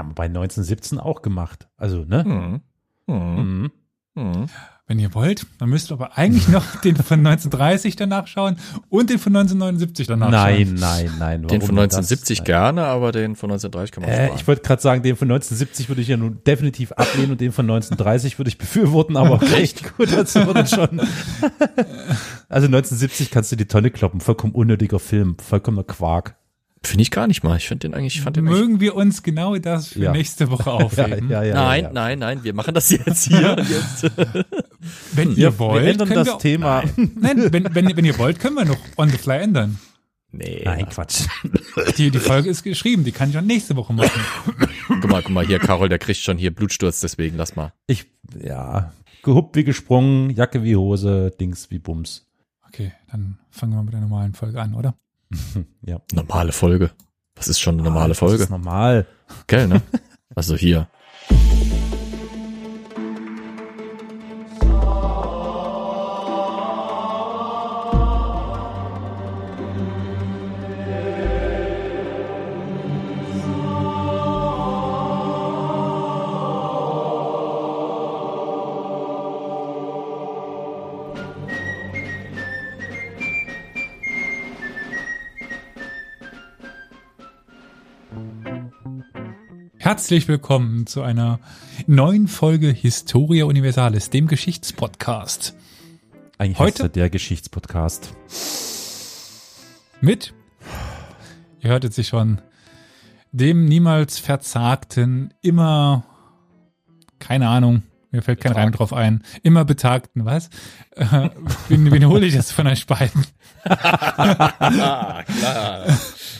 haben wir bei 1917 auch gemacht. Also, ne? Mhm. Mhm. Mhm. Mhm. Wenn ihr wollt, dann müsst ihr aber eigentlich noch den von 1930 danach schauen und den von 1979 danach Nein, schauen. nein, nein. Den von warum das? 1970 Nein. gerne, aber den von 1930 kann man Äh, sparen. ich wollte gerade sagen, den von 1970 würde ich ja nun definitiv ablehnen und den von 1930 würde ich befürworten, aber echt gut, das wurde schon. Also 1970 kannst du die Tonne kloppen, vollkommen unnötiger Film, vollkommener Quark. Finde ich gar nicht mal. Ich finde den eigentlich, ich fand den eigentlich Mögen wir uns genau das für Ja. nächste Woche aufheben. Ja, ja, ja, nein, nein, nein, wir machen das jetzt hier. jetzt. Wenn Wir, ihr wollt, wir ändern können das wir, Thema. Nein, wenn, wenn, wenn ihr wollt, können wir noch on the fly ändern. Nee. Nein, Quatsch. Die, die Folge ist geschrieben, die kann ich auch nächste Woche machen. Guck mal, guck mal hier, Carol, der kriegt schon hier Blutsturz, deswegen lass mal. Ich, ja, gehuppt wie gesprungen, Jacke wie Hose, Dings wie Bums. Okay, dann fangen wir mit der normalen Folge an, oder? Ja. Normale Folge. Was ist schon eine normale Ah, Das Folge? ist normal. Gell, ne? Also hier. Herzlich willkommen zu einer neuen Folge Historia Universalis, dem Geschichtspodcast. Eigentlich Heute- Heute? der Geschichtspodcast. Mit, ihr hörtet sie schon, dem niemals verzagten, immer, keine Ahnung, mir fällt kein Reim drauf ein, immer betagten, was? Äh, wen, wen hole ich jetzt von euch beiden? Klar.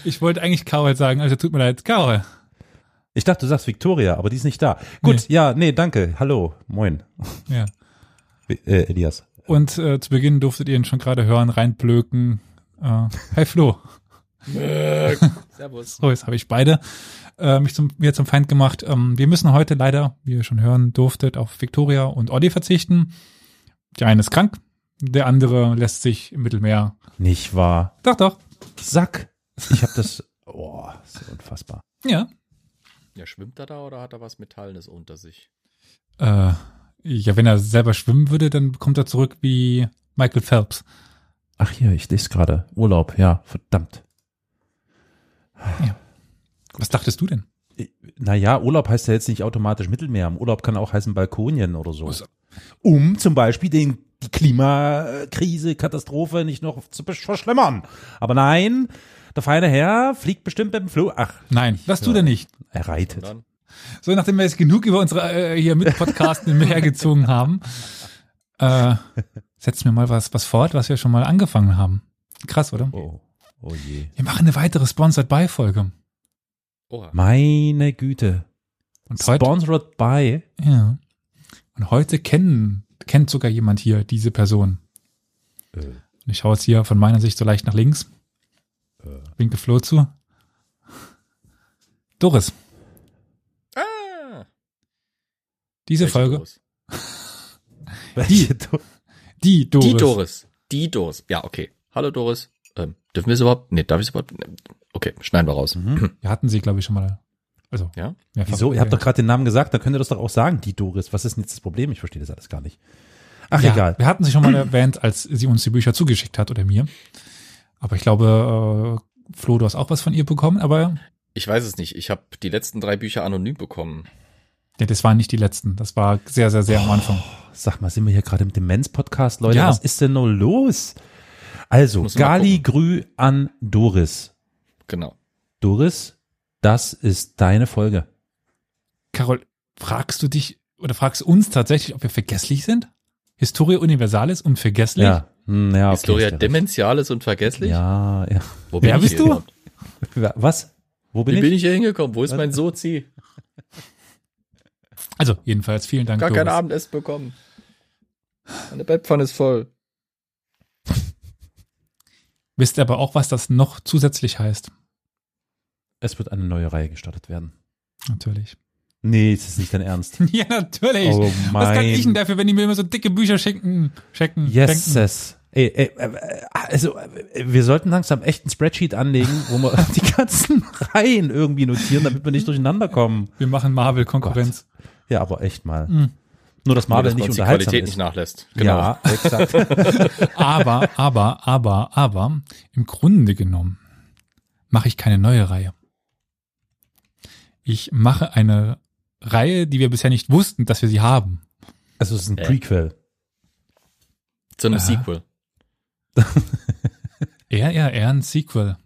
Ich wollte eigentlich Carol sagen, also tut mir leid, Carol. Ich dachte, du sagst Victoria, aber die ist nicht da. Gut, ja, nee, danke. Hallo, moin. Ja. Äh, Elias. Und äh, zu Beginn durftet ihr ihn schon gerade hören, reinblöken. Äh, hi Flo. Servus. So, jetzt habe ich beide äh, mich zum, mir zum Feind gemacht. Ähm, wir müssen heute leider, wie ihr schon hören durftet, auf Victoria und Olli verzichten. Der eine ist krank, der andere lässt sich im Mittelmeer. Nicht wahr. Doch, doch. Sack. Ich habe das. Oh, ist ja unfassbar. Ja. Ja, schwimmt er da oder hat er was Metallenes unter sich? Äh, ja, wenn er selber schwimmen würde, dann kommt er zurück wie Michael Phelps. Ach hier, ich lese gerade. Urlaub, ja, verdammt. Was dachtest du denn? Naja, Urlaub heißt ja jetzt nicht automatisch Mittelmeer. Urlaub kann auch heißen Balkonien oder so. Um zum Beispiel den, die Klimakrise, Katastrophe nicht noch zu verschlimmern. Aber nein, der feine Herr fliegt bestimmt mit dem Flug. Ach, Nein, das tut er nicht. er reitet. So, nachdem wir jetzt genug über unsere äh, hier mit Podcasten hergezogen haben, äh, setzen wir mal was, was fort, was wir schon mal angefangen haben. Krass, oder? Oh, oh je. Wir machen eine weitere Sponsored by Folge. Oha. Meine Güte. Und heute, Sponsored by. ja. Und heute kennen, kennt sogar jemand hier diese Person. Äh, Und ich schaue jetzt hier von meiner Sicht so leicht nach links. Winke Flo zu. Doris, Ah, diese welche Folge, Doris? welche Do- die Doris. Die Doris. Die Doris. Ja, okay. Hallo Doris. Ähm, dürfen wir es überhaupt? Nee, darf ich es überhaupt? Okay, schneiden wir raus. Wir hatten sie, glaube ich, schon mal. Also, Ja? mehrfach Wieso? Ihr habt doch gerade den Namen gesagt, dann könnt ihr das doch auch sagen, die Doris. Was ist denn jetzt das Problem? Ich verstehe das alles gar nicht. Ach, ja, egal. Wir hatten sie schon mal erwähnt, als sie uns die Bücher zugeschickt hat oder mir. Aber ich glaube, äh, Flo, du hast auch was von ihr bekommen, aber Ich weiß es nicht. Ich habe die letzten drei Bücher anonym bekommen. nee, das waren nicht die letzten. Das war sehr, sehr, sehr am Anfang. Sag mal, sind wir hier gerade im Demenz-Podcast, Leute? Ja. Was ist denn nur los? Also, Gali. Grü an Doris. Genau. Doris, das ist deine Folge. Carol, fragst du dich oder fragst uns tatsächlich, ob wir vergesslich sind? Historia Universalis und vergesslich? Ja. Hm, ja okay, Historia ist ja recht. Dementiales und vergesslich? Ja, ja. Wo Wer ich bist hier du? Was? Wo bin Wie ich? bin ich hier hingekommen? Wo ist mein Sozi? Also, jedenfalls vielen Dank, Gar Doris. kein Abendessen bekommen. Meine Bettpfanne ist voll. Wisst ihr aber auch, was das noch zusätzlich heißt? Es wird eine neue Reihe gestartet werden. Natürlich. Nee, es ist nicht dein Ernst. Ja, natürlich. Oh was kann mein- ich denn dafür, wenn die mir immer so dicke Bücher schicken? Checken, Yes, schenken? es. Ey, ey, äh, also äh, wir sollten langsam echt ein Spreadsheet anlegen, wo wir die ganzen Reihen irgendwie notieren, damit wir nicht durcheinander kommen. Wir machen Marvel-Konkurrenz. Ja, aber echt mal. Mhm. Nur, dass Marvel Nur, dass nicht uns die unterhaltsam Qualität ist. nicht nachlässt. Genau. Ja, exakt. Aber, aber, aber, aber, im Grunde genommen mache ich keine neue Reihe. Ich mache eine Reihe, die wir bisher nicht wussten, dass wir sie haben. Also es ist ein Äh. Prequel. Zu einem Aha. Sequel. Eher, eher, eher ein Sequel.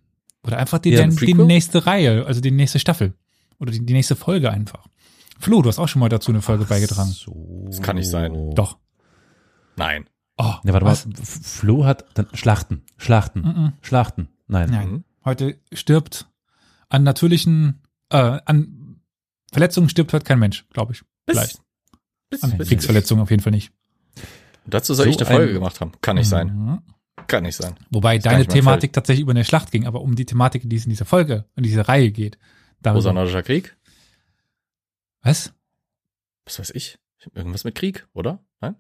Oder einfach die, Ja, die, nächste Reihe, also die nächste Staffel. Oder die, die nächste Folge einfach. Flo, du hast auch schon mal dazu eine Folge beigetragen. So. Das kann nicht sein. Doch. Nein. Oh, Ja, warte was? mal. Flo hat dann Schlachten. Schlachten. Mhm. Schlachten. Nein. Nein. Mhm. Heute stirbt an natürlichen, äh, an Verletzungen stirbt heute kein Mensch, glaube ich. Vielleicht. bis, An bis, Kriegsverletzungen auf jeden Fall nicht. Dazu soll So ich eine Folge ein- gemacht haben. Kann nicht sein. Mhm. Kann nicht sein. Wobei gar deine nicht Thematik tatsächlich über eine Schlacht ging, aber um die Thematik, die es in dieser Folge, in dieser Reihe geht. Darüber. Rosanautischer Krieg? Was? Was weiß ich? Irgendwas mit Krieg, oder? Nein?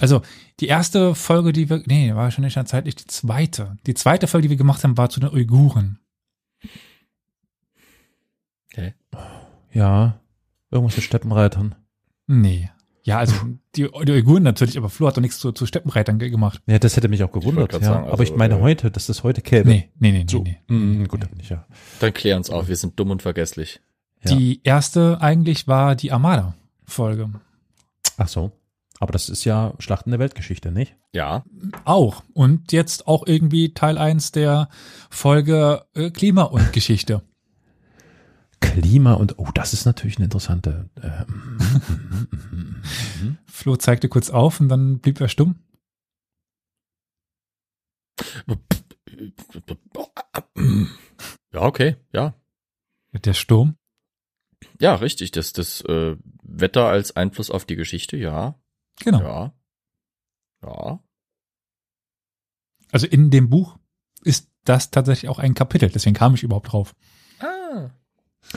Also, die erste Folge, die wir, nee, war schon nicht zeitlich die zweite. Die zweite Folge, die wir gemacht haben, war zu den Uiguren. Okay. Ja. Irgendwas mit Steppenreitern. Nee. Ja, also, die, die Uiguren natürlich, aber Flo hat doch nichts zu, zu Steppenreitern ge- gemacht. Ja, das hätte mich auch gewundert. Ja. sagen, Aber ich also, meine äh, heute, dass das heute käme. Nee, nee, nee, nee, So. nee. Mhm, gut, dann nicht, ja. Dann klär uns auf. Wir sind dumm und vergesslich. Ja. Die erste eigentlich war die Armada-Folge. Ach so. Aber das ist ja Schlachten der Weltgeschichte, nicht? Ja. Auch. Und jetzt auch irgendwie Teil 1 der Folge äh, Klima und Geschichte. Klima und, oh, das ist natürlich eine interessante. Ähm, Flo zeigte kurz auf und dann blieb er stumm. Ja, okay. Ja. Der Sturm. Ja, richtig. Das, das äh, Wetter als Einfluss auf die Geschichte, ja. Genau. Ja. Ja. Also in dem Buch ist das tatsächlich auch ein Kapitel. Deswegen kam ich überhaupt drauf.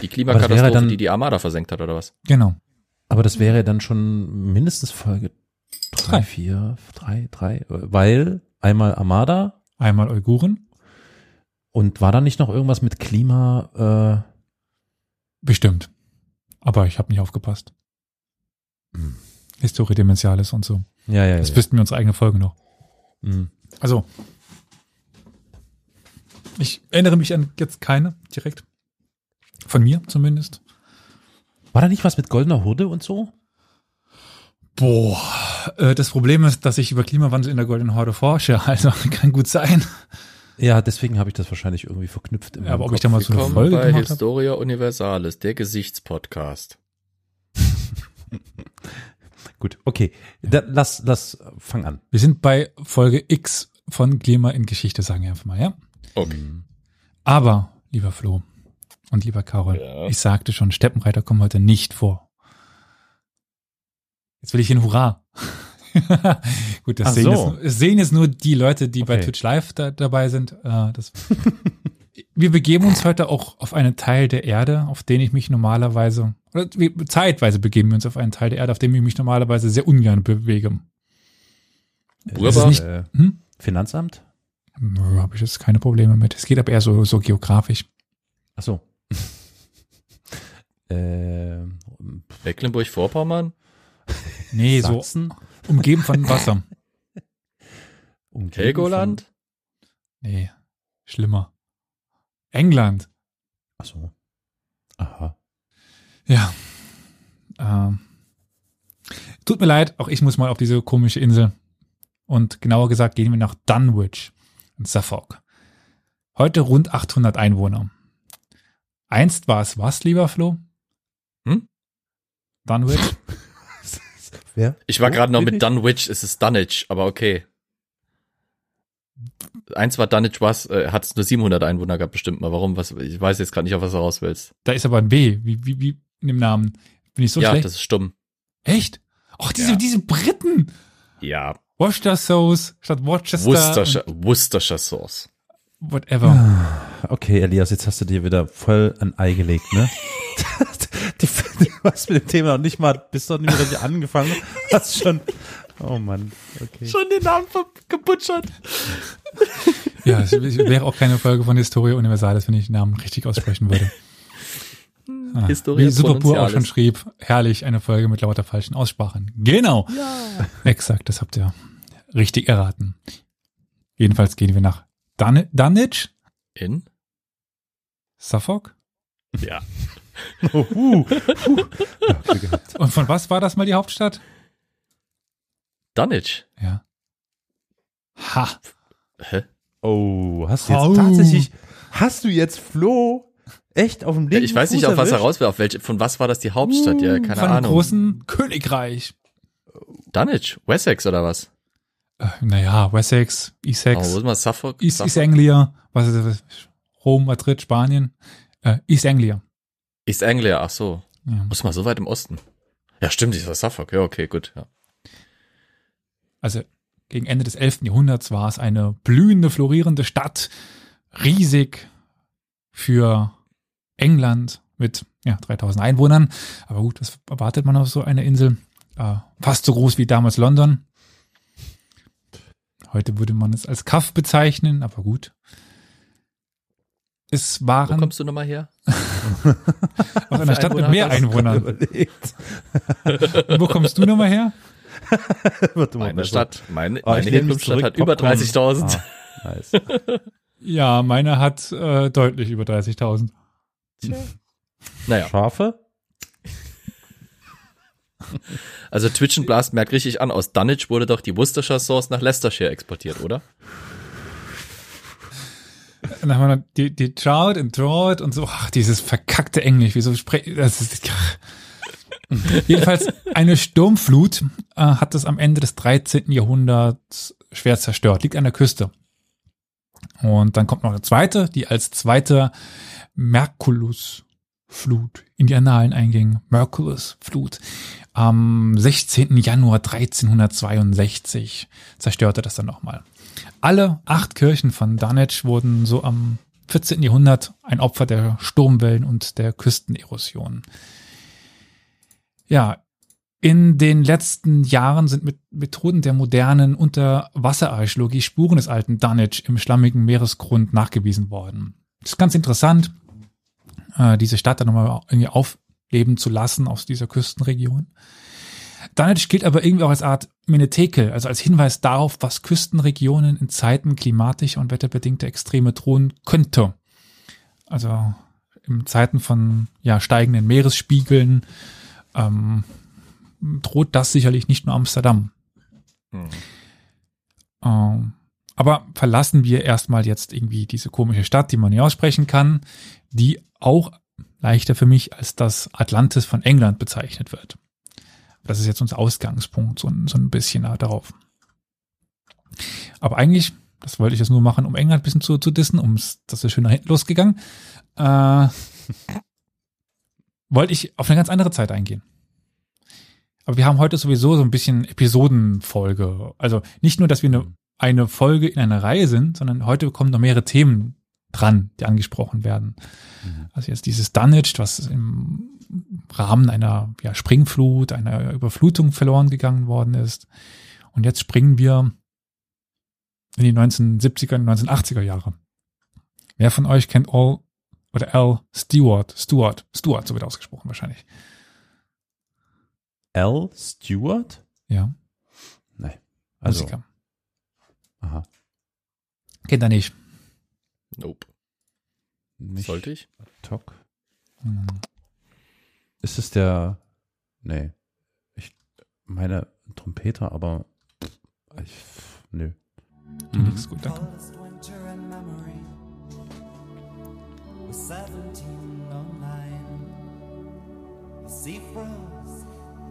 Die Klimakatastrophe, dann- die die Armada versenkt hat, oder was? Genau. aber das wäre dann schon mindestens Folge drei, vier, drei, drei, weil einmal Armada Einmal Uiguren. und war da nicht noch irgendwas mit Klima, äh, Bestimmt. Aber ich habe nicht aufgepasst. Hm. Historie Dementialis und so. ja, ja, Das ja. wüssten wir unsere eigene Folge noch. Mhm. Also. Ich erinnere mich an jetzt keine direkt. Von mir zumindest. War da nicht was mit goldener Hurde und so? Boah, äh, das Problem ist, dass ich über Klimawandel in der Goldenen Horde forsche. Also kann gut sein. Ja, deswegen habe ich das wahrscheinlich irgendwie verknüpft. Ja, aber meinem ob ich Kopf. da mal so eine Willkommen Folge bei gemacht habe. Historia Universalis, der Gesichtspodcast. Gut, okay. Da, lass, lass, fang an. Wir sind bei Folge X von Klima in Geschichte, sagen wir einfach mal, ja? Okay. Aber, lieber Flo und lieber Carol, Ja. ich sagte schon, Steppenreiter kommen heute nicht vor. Jetzt will ich ein Hurra. Gut, das sehen, so. jetzt, es sehen jetzt nur die Leute, die bei Okay. Twitch Live da, dabei sind. Äh, das, wir begeben uns heute auch auf einen Teil der Erde, auf den ich mich normalerweise, oder zeitweise begeben wir uns auf einen Teil der Erde, auf dem ich mich normalerweise sehr ungern bewege. Bruder, ist nicht- äh, Hm? Finanzamt? Habe ich jetzt keine Probleme mit. Es geht aber eher so, so geografisch. Ach so. äh, Mecklenburg-Vorpommern? Nee, so Sachsen? umgeben von Wasser. Umgeben Helgoland? Nee, schlimmer. England. Von, ach so. Aha. Ja. Ähm. Tut mir leid, auch ich muss mal auf diese komische Insel. Und genauer gesagt gehen wir nach Dunwich in Suffolk. Heute rund 800 Einwohner. Einst war es was, lieber Flo? Hm? Dunwich? Wer? Ich war gerade noch mit Dunwich, es ist Dunwich, aber okay. Eins war Dunwich, was, äh, hat es nur 700 Einwohner gehabt, bestimmt mal. Warum? Was, ich weiß jetzt gerade nicht, auf was du raus willst. Da ist aber ein B. Wie, wie, wie in dem Namen. Bin ich so ja, schlecht? das ist stumm. Echt? Ach, diese, Ja. diese Briten. Ja, Worcester Sauce statt Worcester. Worcestershire, Worcestershire Sauce. Whatever. Okay, Elias, jetzt hast du dir wieder voll ein Ei gelegt, ne? die, du hast mit dem Thema noch nicht mal, bist doch nicht mehr richtig angefangen, hast schon Oh Mann, okay. Schon den Namen gebutschert. Ja, es wäre auch keine Folge von Historia Universalis, wenn ich den Namen richtig aussprechen würde. Ah, Historia Wie Superpur auch schon schrieb, herrlich, eine Folge mit lauter falschen Aussprachen. Genau. Exakt, das habt ihr richtig erraten. Jedenfalls gehen wir nach Dun Dunwich, In? Suffolk. Ja. Oh, uh, uh. Und von was war das mal die Hauptstadt? Dunwich. Ja. Ha. Hä? oh, hast du jetzt Au. tatsächlich, hast du jetzt Flo echt auf dem Ja, linken ich weiß nicht, Fuß auf was er raus will. Auf welche, von was war das die Hauptstadt? Ja, keine von Ahnung. großen Königreich. Dunwich? Wessex oder was? Äh, naja, Wessex, Oh, Essex, wo ist mal Suffolk? East, Suffolk? East Anglia, was ist das? Rom, Madrid, Spanien. Äh, East Anglia. East Anglia, ach so. Ja. Muss mal so weit im Osten. Ja, stimmt, ich war Suffolk. Ja, okay, gut. Ja. Also gegen Ende des 11. Jahrhunderts war es eine blühende, florierende Stadt, riesig für England mit ja, 3000 Einwohnern. Aber gut, was erwartet man auf so einer Insel? Äh, fast so groß wie damals London. Heute würde man es als Kaff bezeichnen, aber gut. Es Wo waren kommst du nochmal her? aus einer Stadt mit Einwohner mehr hat das? Einwohnern. Überlegt. Und wo kommst du nochmal her? Meine besser. Stadt, meine, ich meine Herkunftsstadt hat über Popcorn. 30.000. Ah, nice. Ja, meine hat äh, deutlich über 30.000. Naja, Schafe? also Twitch and Blast merkt richtig an, aus Dunwich wurde doch die Worcestershire Sauce nach Leicestershire exportiert, oder? Und dann haben wir die, die Trout und Trout und so, ach, dieses verkackte Englisch, wieso spreche das ist, Jedenfalls eine Sturmflut äh, hat es am Ende des 13. Jahrhunderts schwer zerstört, liegt an der Küste. Und dann kommt noch eine zweite, die als zweite Merkulus-Flut in die Annalen einging. Merkulus-Flut. Am 16. Januar 1362 zerstörte das dann nochmal. Alle acht Kirchen von Dunwich wurden so am 14. Jahrhundert ein Opfer der Sturmwellen und der Küstenerosion. Ja, in den letzten Jahren sind mit Methoden der modernen Unterwasserarchäologie Spuren des alten Dunwich im schlammigen Meeresgrund nachgewiesen worden. Das ist ganz interessant, äh, diese Stadt dann nochmal irgendwie aufleben zu lassen aus dieser Küstenregion. Dunwich gilt aber irgendwie auch als Art Menetekel, also als Hinweis darauf, was Küstenregionen in Zeiten klimatischer und wetterbedingter Extreme drohen könnte. Also in Zeiten von ja, steigenden Meeresspiegeln ähm, droht das sicherlich nicht nur Amsterdam. Hm. Ähm, aber verlassen wir erstmal jetzt irgendwie diese komische Stadt, die man nicht aussprechen kann, die auch leichter für mich als das Atlantis von England bezeichnet wird. Das ist jetzt unser Ausgangspunkt, so, ein- so ein bisschen darauf. Aber eigentlich, das wollte ich jetzt nur machen, um England ein bisschen zu, zu dissen, um das ist schön nach hinten losgegangen, äh, wollte ich auf eine ganz andere Zeit eingehen. Aber wir haben heute sowieso so ein bisschen Episodenfolge. Also nicht nur, dass wir eine, eine Folge in einer Reihe sind, sondern heute kommen noch mehrere Themen dran, die angesprochen werden. Also jetzt dieses Dunwich, was im Rahmen einer ja, Springflut, einer Überflutung verloren gegangen worden ist. Und jetzt springen wir in die 1970er und 1980er Jahre. Wer von euch kennt All oder Al Stewart? Stewart, Stewart, so wird ausgesprochen wahrscheinlich. L. Stewart? Ja, Also, Musiker. aha. Kennt er nicht. Nope. Nicht Sollte ich? Hm. Ist es der, nee, ich meine Trompeter, aber ich, nö. Nix gut, danke. coldest winter in memory was 1709. The sea froze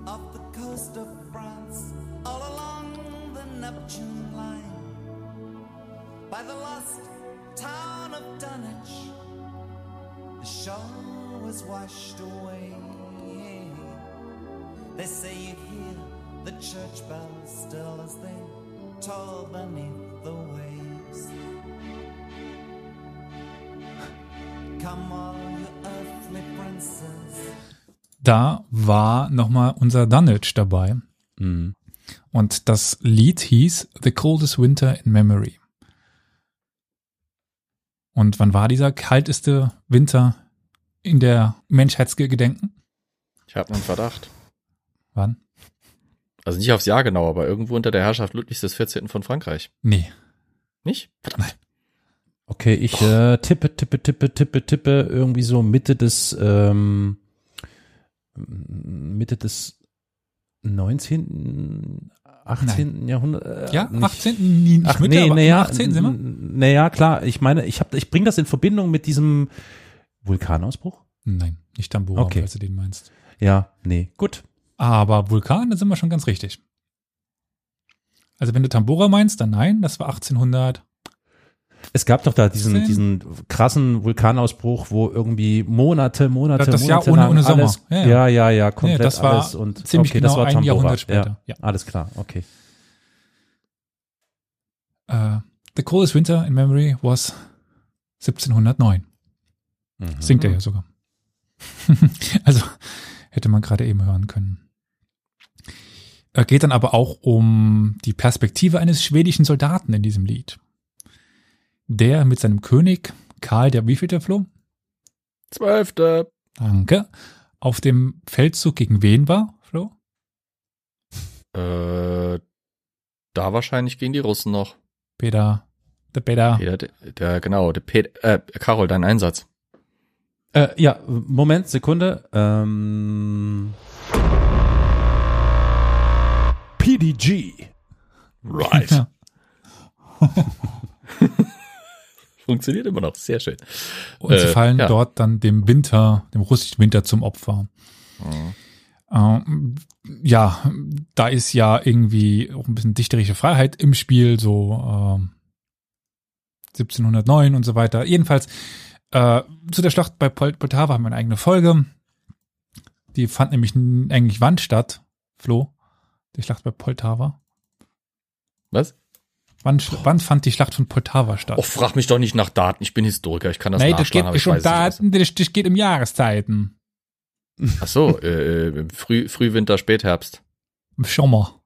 off the coast of France, all along the Neptune line. By the lost town of Dunwich, the shore was washed away. They say you hear the church bells still as they toll beneath the waves. Come all you earthly princes. Da war nochmal unser Dunwich dabei. Mhm. Und das Lied hieß The Coldest Winter in Memory. Und wann war dieser kalteste Winter in der Menschheitsgedenken? Ich habe einen Verdacht. Wann? Also nicht aufs Jahr genau, aber irgendwo unter der Herrschaft Ludwigs des 14. von Frankreich. Nee. Nicht? Verdammt. Okay, ich äh, tippe, tippe, tippe, tippe, tippe irgendwie so Mitte des ähm, Mitte des 19., 18. Jahrhundert. Äh, Ja, nicht- 18. Nie, nicht Ach, Mitte, nee, aber naja, 18 sind wir? Naja, klar, ich meine, ich hab, ich bringe das in Verbindung mit diesem Vulkanausbruch. Nein, nicht Tambora, Okay. falls du den meinst. Ja, nee, gut. Aber Vulkan, da sind wir schon ganz richtig. Also wenn du Tambora meinst, dann nein, das war 1800. Es gab doch da diesen, 18. diesen krassen Vulkanausbruch, wo irgendwie Monate, Monate, Das Jahr Monate ohne- lang ohne Sommer. alles, Ja, ja, ja. ja, ja, komplett das war alles und ziemlich okay, genau das war ein Tambora. Jahrhundert später, Ja, ja. alles klar, okay. Äh, The Coldest Winter in Memory was 1709. Mhm. Singt er ja sogar. also hätte man gerade eben hören können. Er geht dann aber auch um die Perspektive eines schwedischen Soldaten in diesem Lied. Der mit seinem König, Karl der wievielte Flo? Zwölfte. Danke. Auf dem Feldzug gegen wen war, Flo? Äh, da wahrscheinlich gegen die Russen noch. Peter. Der Peter. Peter, der, der genau, der Pet, äh, Carol, dein Einsatz. Äh, ja, Moment, Sekunde. Ähm, PDG. Right. Ja. Funktioniert immer noch. Sehr schön. Und sie Äh, fallen ja. dort dann dem Winter, dem russischen Winter zum Opfer. Mhm. Ähm, ja, da ist ja irgendwie auch ein bisschen dichterische Freiheit im Spiel, so ähm, 1709 und so weiter. Jedenfalls äh, zu der Schlacht bei Pol Poltava haben wir eine eigene Folge. Die fand nämlich eigentlich wann statt, Flo? Die Schlacht bei Poltava. Was? Wann, wann fand die Schlacht von Poltava statt? Oh, frag mich doch nicht nach Daten. Ich bin Historiker. Ich kann das Nein, das nachschlagen, geht aber nicht ich um nicht. Daten, das, das geht um Jahreszeiten. Ach so, äh, äh, Früh, Frühwinter, Spätherbst. Im Sommer.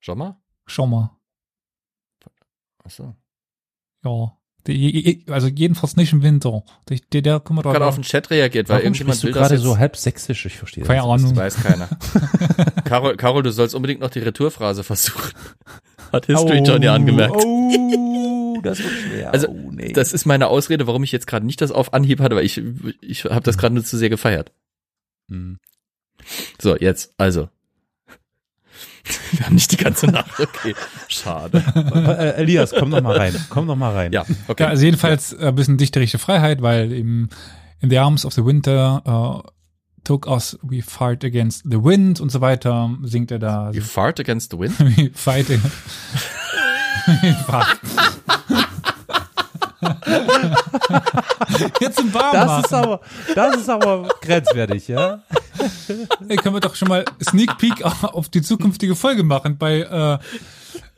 Sommer? Sommer. Ach so. Ja. Die, also jedenfalls nicht im Winter. Der, der, der Ich habe gerade auf den Chat reagiert, weil Warum irgendjemand du will das gerade so halb sächsisch? Ich verstehe Keine das. Das Ahnung. weiß keiner. Carol, Carol, du sollst unbedingt noch die Retourphrase versuchen. Hat History John ja angemerkt. Oh, das wird schwer. Also, oh, nee. Das ist meine Ausrede, warum ich jetzt gerade nicht das auf Anhieb hatte, weil ich, ich habe das gerade nur zu sehr gefeiert. Hm. So, jetzt, also. Wir haben nicht die ganze Nacht, okay. Schade. Äh, Elias, komm noch mal rein. Komm noch mal rein. Ja, okay. Ja, also jedenfalls äh, ein bisschen dichterische Freiheit, weil im In the Arms of the Winter uh, took us, we fight against the wind und so weiter, singt er da. You fart against the wind? We fight in, Jetzt im Warm Das ist aber, das ist aber grenzwertig, ja? Ey, können wir doch schon mal Sneak Peek auf die zukünftige Folge machen. Bei äh,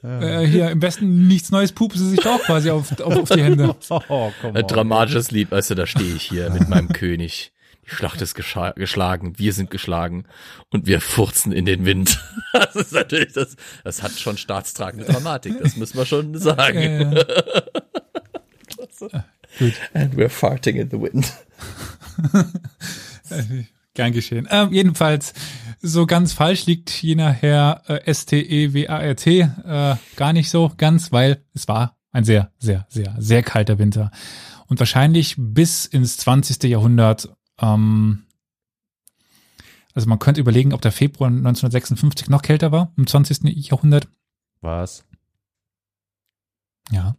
äh, hier im Westen nichts Neues pupen sie sich doch quasi auf, auf, auf die Hände. Oh, Ein dramatisches Lied, weißt du, da stehe ich hier mit meinem König. Die Schlacht ist geschlagen, wir sind geschlagen und wir furzen in den Wind. Das ist natürlich, das, das hat schon staatstragende Dramatik, das müssen wir schon sagen. Äh, gut. And we're farting in the wind. Gern geschehen. Ähm, jedenfalls, so ganz falsch liegt jener Herr äh, S-T-E-W-A-R-T äh, gar nicht so ganz, weil es war ein sehr, sehr, sehr, sehr kalter Winter. Und wahrscheinlich bis ins 20. Jahrhundert, ähm, also man könnte überlegen, ob der Februar 1956 noch kälter war, im 20. Jahrhundert. Was? Ja.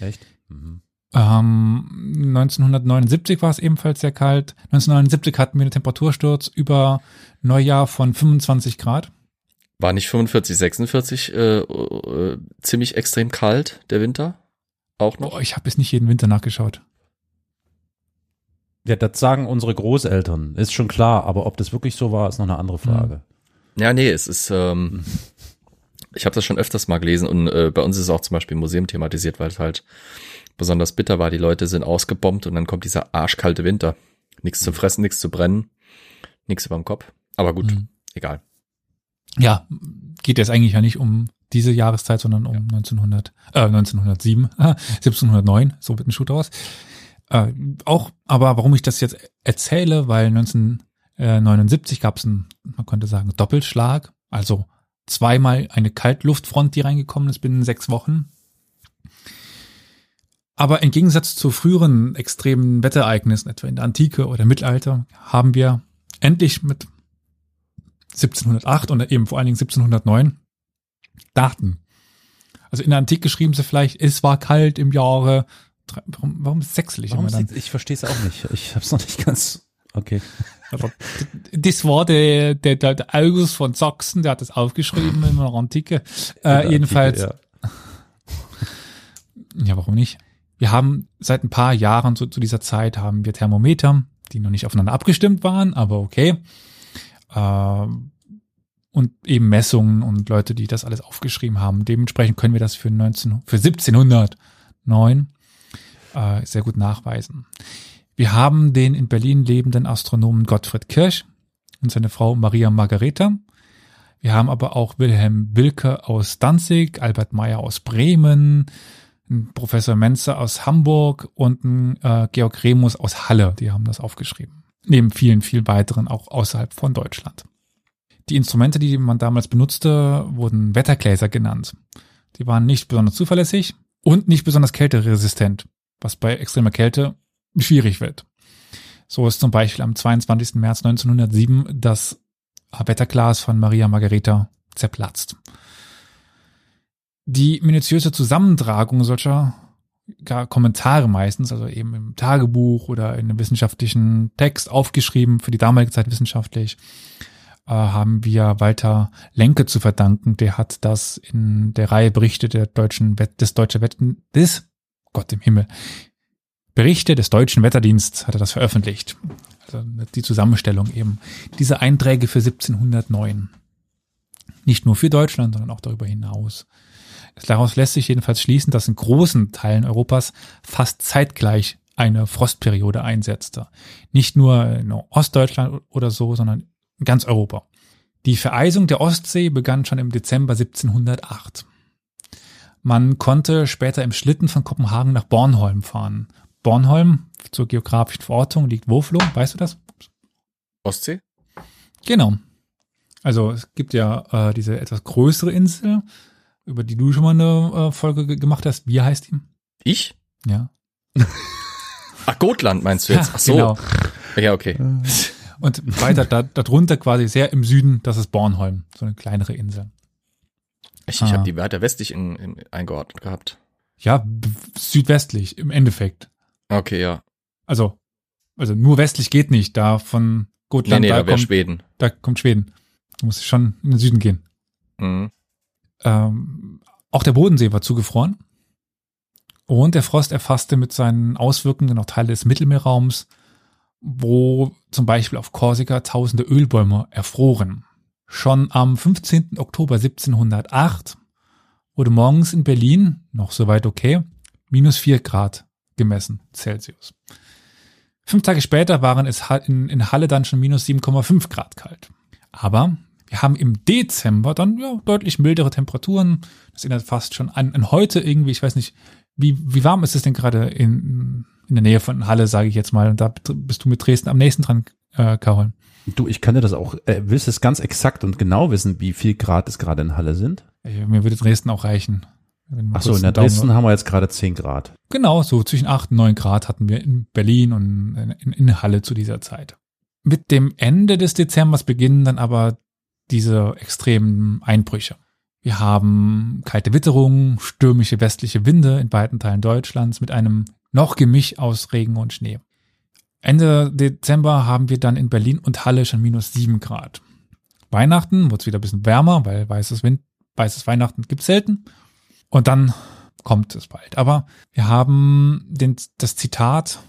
Echt? Mhm. Ähm, 1979 war es ebenfalls sehr kalt. 1979 hatten wir einen Temperatursturz über Neujahr von 25 Grad. War nicht 45, 46 äh, äh, ziemlich extrem kalt, der Winter? Auch noch? Boah, ich habe bis nicht jeden Winter nachgeschaut. Ja, das sagen unsere Großeltern. Ist schon klar, aber ob das wirklich so war, ist noch eine andere Frage. Ja, nee, es ist, ähm, ich habe das schon öfters mal gelesen und äh, bei uns ist es auch zum Beispiel im Museum thematisiert, weil es halt besonders bitter war. Die Leute sind ausgebombt und dann kommt dieser arschkalte Winter. Nichts zu fressen, nichts zu brennen, nichts überm Kopf. Aber gut, Mhm. egal. ja, geht jetzt eigentlich ja nicht um diese Jahreszeit, sondern um 1900, äh, 1907, äh, 1709, so wird ein Schuh draus. Äh, auch, aber warum ich das jetzt erzähle, weil 1979 gab es einen, man könnte sagen, Doppelschlag, also zweimal eine Kaltluftfront, die reingekommen ist binnen sechs Wochen. Aber im Gegensatz zu früheren extremen Wetterereignissen, etwa in der Antike oder Mittelalter, haben wir endlich mit 1708 und eben vor allen Dingen 1709 Daten. Also in der Antike schrieben sie vielleicht, es war kalt im Jahre. Warum, warum sechselig Warum immer dann? ich verstehe es auch nicht. Ich habe es noch nicht ganz. Okay. Aber das war der, der, der, der August von Sachsen, der hat das aufgeschrieben in der Antike. Äh, jedenfalls, Ja. ja, warum nicht? Wir haben seit ein paar Jahren zu, zu dieser Zeit haben wir Thermometer, die noch nicht aufeinander abgestimmt waren, aber okay. Ähm, und eben Messungen und Leute, die das alles aufgeschrieben haben. Dementsprechend können wir das für 19, für 1709 äh, sehr gut nachweisen. Wir haben den in Berlin lebenden Astronomen Gottfried Kirch und seine Frau Maria Margareta. Wir haben aber auch Wilhelm Wilke aus Danzig, Albert Meyer aus Bremen, ein Professor Menzer aus Hamburg und ein äh, Georg Remus aus Halle. Die haben das aufgeschrieben. Neben vielen, vielen weiteren auch außerhalb von Deutschland. Die Instrumente, die man damals benutzte, wurden Wettergläser genannt. Die waren nicht besonders zuverlässig und nicht besonders kälteresistent, was bei extremer Kälte schwierig wird. So ist zum Beispiel am 22. März 1907 das Wetterglas von Maria Margareta zerplatzt. Die minutiöse Zusammentragung solcher gar Kommentare meistens, also eben im Tagebuch oder in einem wissenschaftlichen Text aufgeschrieben, für die damalige Zeit wissenschaftlich, äh, haben wir Walter Lenke zu verdanken. Der hat das in der Reihe Berichte der deutschen Wett des deutschen Wetten des Gott im Himmel Berichte des deutschen Wetterdienstes hat er das veröffentlicht. Also die Zusammenstellung eben. Diese Einträge für 1709. Nicht nur für Deutschland, sondern auch darüber hinaus. Daraus lässt sich jedenfalls schließen, dass in großen Teilen Europas fast zeitgleich eine Frostperiode einsetzte. Nicht nur in Ostdeutschland oder so, sondern in ganz Europa. Die Vereisung der Ostsee begann schon im Dezember 1708. Man konnte später im Schlitten von Kopenhagen nach Bornholm fahren. Bornholm zur geografischen Verortung liegt wo, Flo? Weißt du das? Ostsee? Genau. Also es gibt ja äh, diese etwas größere Insel, über die du schon mal eine äh, Folge ge- gemacht hast. Wie heißt die? Ich? Ja. Ach, Gotland meinst du jetzt? Ja, Ach so. genau. Ja, okay. Und weiter da, darunter quasi sehr im Süden, das ist Bornholm, so eine kleinere Insel. Ich, ich Ah. habe die weiter westlich in, in, eingeordnet gehabt. Ja, südwestlich im Endeffekt. Okay, ja. Also, also nur westlich geht nicht. Da von Nee, Gotland, nee, da, da wäre kommt, Schweden. da kommt Schweden. Du musst schon in den Süden gehen. Mhm. Ähm, auch der Bodensee war zugefroren. Und der Frost erfasste mit seinen Auswirkungen auch Teile des Mittelmeerraums, wo zum Beispiel auf Korsika tausende Ölbäume erfroren. Schon am 15. Oktober 1708 wurde morgens in Berlin, noch soweit okay, minus vier Grad gemessen Celsius. Fünf Tage später waren es in Halle dann schon minus 7,5 Grad kalt. Aber wir haben im Dezember dann ja deutlich mildere Temperaturen. Das erinnert fast schon an, an heute irgendwie. Ich weiß nicht, wie, wie warm ist es denn gerade in, in der Nähe von Halle, sage ich jetzt mal. Und da bist du mit Dresden am nächsten dran, äh, Carol. Du, ich dir das auch, äh, willst du es ganz exakt und genau wissen, wie viel Grad es gerade in Halle sind? Ich, mir würde Dresden auch reichen. Ach so, in der Dresden haben wir jetzt gerade 10 Grad. Genau, so zwischen 8 und 9 Grad hatten wir in Berlin und in, in Halle zu dieser Zeit. Mit dem Ende des Dezembers beginnen dann aber diese extremen Einbrüche. Wir haben kalte Witterung, stürmische westliche Winde in weiten Teilen Deutschlands mit einem noch Gemisch aus Regen und Schnee. Ende Dezember haben wir dann in Berlin und Halle schon minus 7 Grad. Weihnachten wird es wieder ein bisschen wärmer, weil weißes, Wind, weißes Weihnachten gibt's selten. Und dann kommt es bald. Aber wir haben den, das Zitat,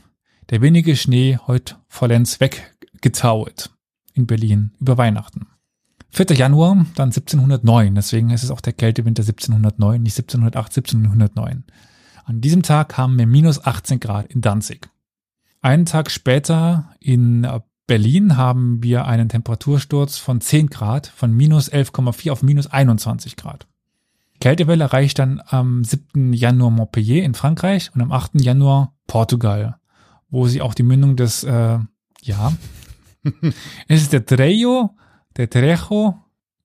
der wenige Schnee heute vollends weggetaut in Berlin über Weihnachten. 4. Januar, dann 1709. Deswegen ist es auch der Kältewinter 1709, nicht 1708, 1709. An diesem Tag haben wir minus 18 Grad in Danzig. Einen Tag später in Berlin haben wir einen Temperatursturz von 10 Grad, von minus 11,4 auf minus 21 Grad. Kältewelle erreicht dann am 7. Januar Montpellier in Frankreich und am 8. Januar Portugal, wo sie auch die Mündung des, äh, ja, es ist der Trejo, der Trejo,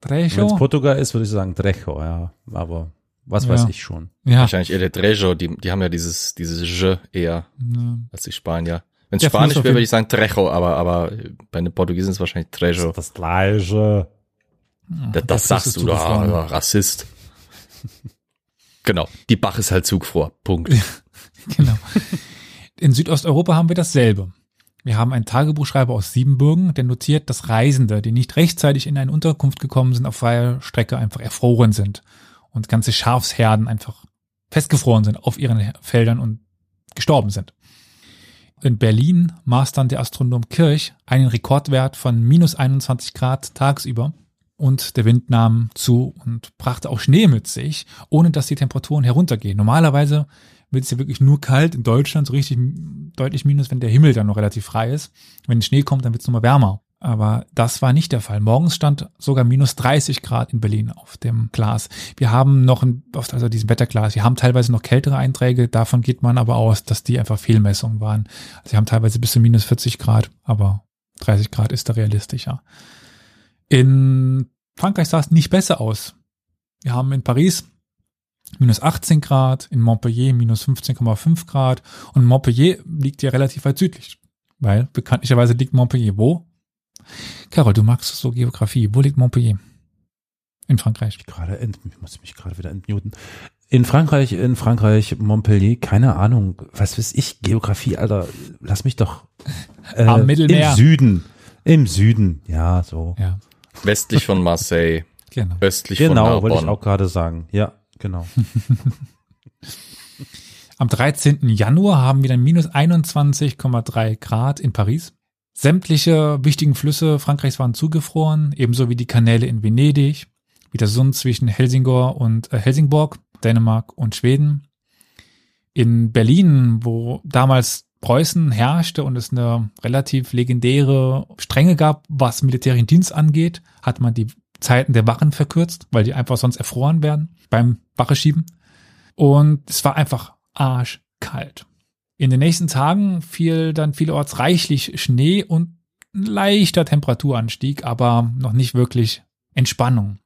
Wenn es Trejo, Portugal ist, würde ich sagen Drecho, ja. Aber was Ja. weiß ich schon. ja, Wahrscheinlich eher der Trejo, die, die haben ja dieses, dieses Je eher ja. als die Spanier. Wenn es Spanisch wäre, würde ich sagen Trejo, aber, aber bei den Portugiesen ist es wahrscheinlich Trejo. Das gleiche. Das, Der das Fluss sagst du zugefroren. ja, Rassist. genau, die Bach ist halt zugfror. Punkt. Genau. In Südosteuropa haben wir dasselbe. Wir haben einen Tagebuchschreiber aus Siebenbürgen, der notiert, dass Reisende, die nicht rechtzeitig in eine Unterkunft gekommen sind, auf freier Strecke einfach erfroren sind und ganze Schafsherden einfach festgefroren sind auf ihren Feldern und gestorben sind. In Berlin maß dann der Astronom Kirch einen Rekordwert von minus 21 Grad tagsüber und der Wind nahm zu und brachte auch Schnee mit sich, ohne dass die Temperaturen heruntergehen. Normalerweise wird es ja wirklich nur kalt in Deutschland, so richtig deutlich minus, wenn der Himmel dann noch relativ frei ist. Wenn Schnee kommt, dann wird es nochmal wärmer. Aber das war nicht der Fall. Morgens stand sogar minus 30 Grad in Berlin auf dem Glas. Wir haben noch, ein, also diesem Wetterglas, wir haben teilweise noch kältere Einträge. Davon geht man aber aus, dass die einfach Fehlmessungen waren. Also haben teilweise bis zu minus 40 Grad, aber 30 Grad ist da realistischer. In Frankreich sah es nicht besser aus. Wir haben in Paris minus 18 Grad, in Montpellier minus 15,5 Grad und Montpellier liegt ja relativ weit südlich, weil bekanntlicherweise liegt Montpellier wo? Carol, du magst so Geografie. Wo liegt Montpellier? In Frankreich. Gerade ent, ich muss mich gerade wieder entmuten. In Frankreich, in Frankreich, Montpellier, keine Ahnung, was weiß ich, Geografie, Alter, lass mich doch. Äh, Am Mittelmeer. Im Süden. Im Süden, ja, so. Ja, Westlich von Marseille, genau. östlich von Genau, wollte ich Narbonne. auch gerade sagen. Ja, genau. Am 13. Januar haben wir dann minus 21,3 Grad in Paris. Sämtliche wichtigen Flüsse Frankreichs waren zugefroren, ebenso wie die Kanäle in Venedig, wie der Sund zwischen Helsingor und äh, Helsingborg, Dänemark und Schweden. In Berlin, wo damals Preußen herrschte und es eine relativ legendäre Strenge gab, was militärischen Dienst angeht, hat man die Zeiten der Wachen verkürzt, weil die einfach sonst erfroren werden beim Wacheschieben. Und es war einfach arschkalt. In den nächsten Tagen fiel dann vielerorts reichlich Schnee und ein leichter Temperaturanstieg, aber noch nicht wirklich Entspannung.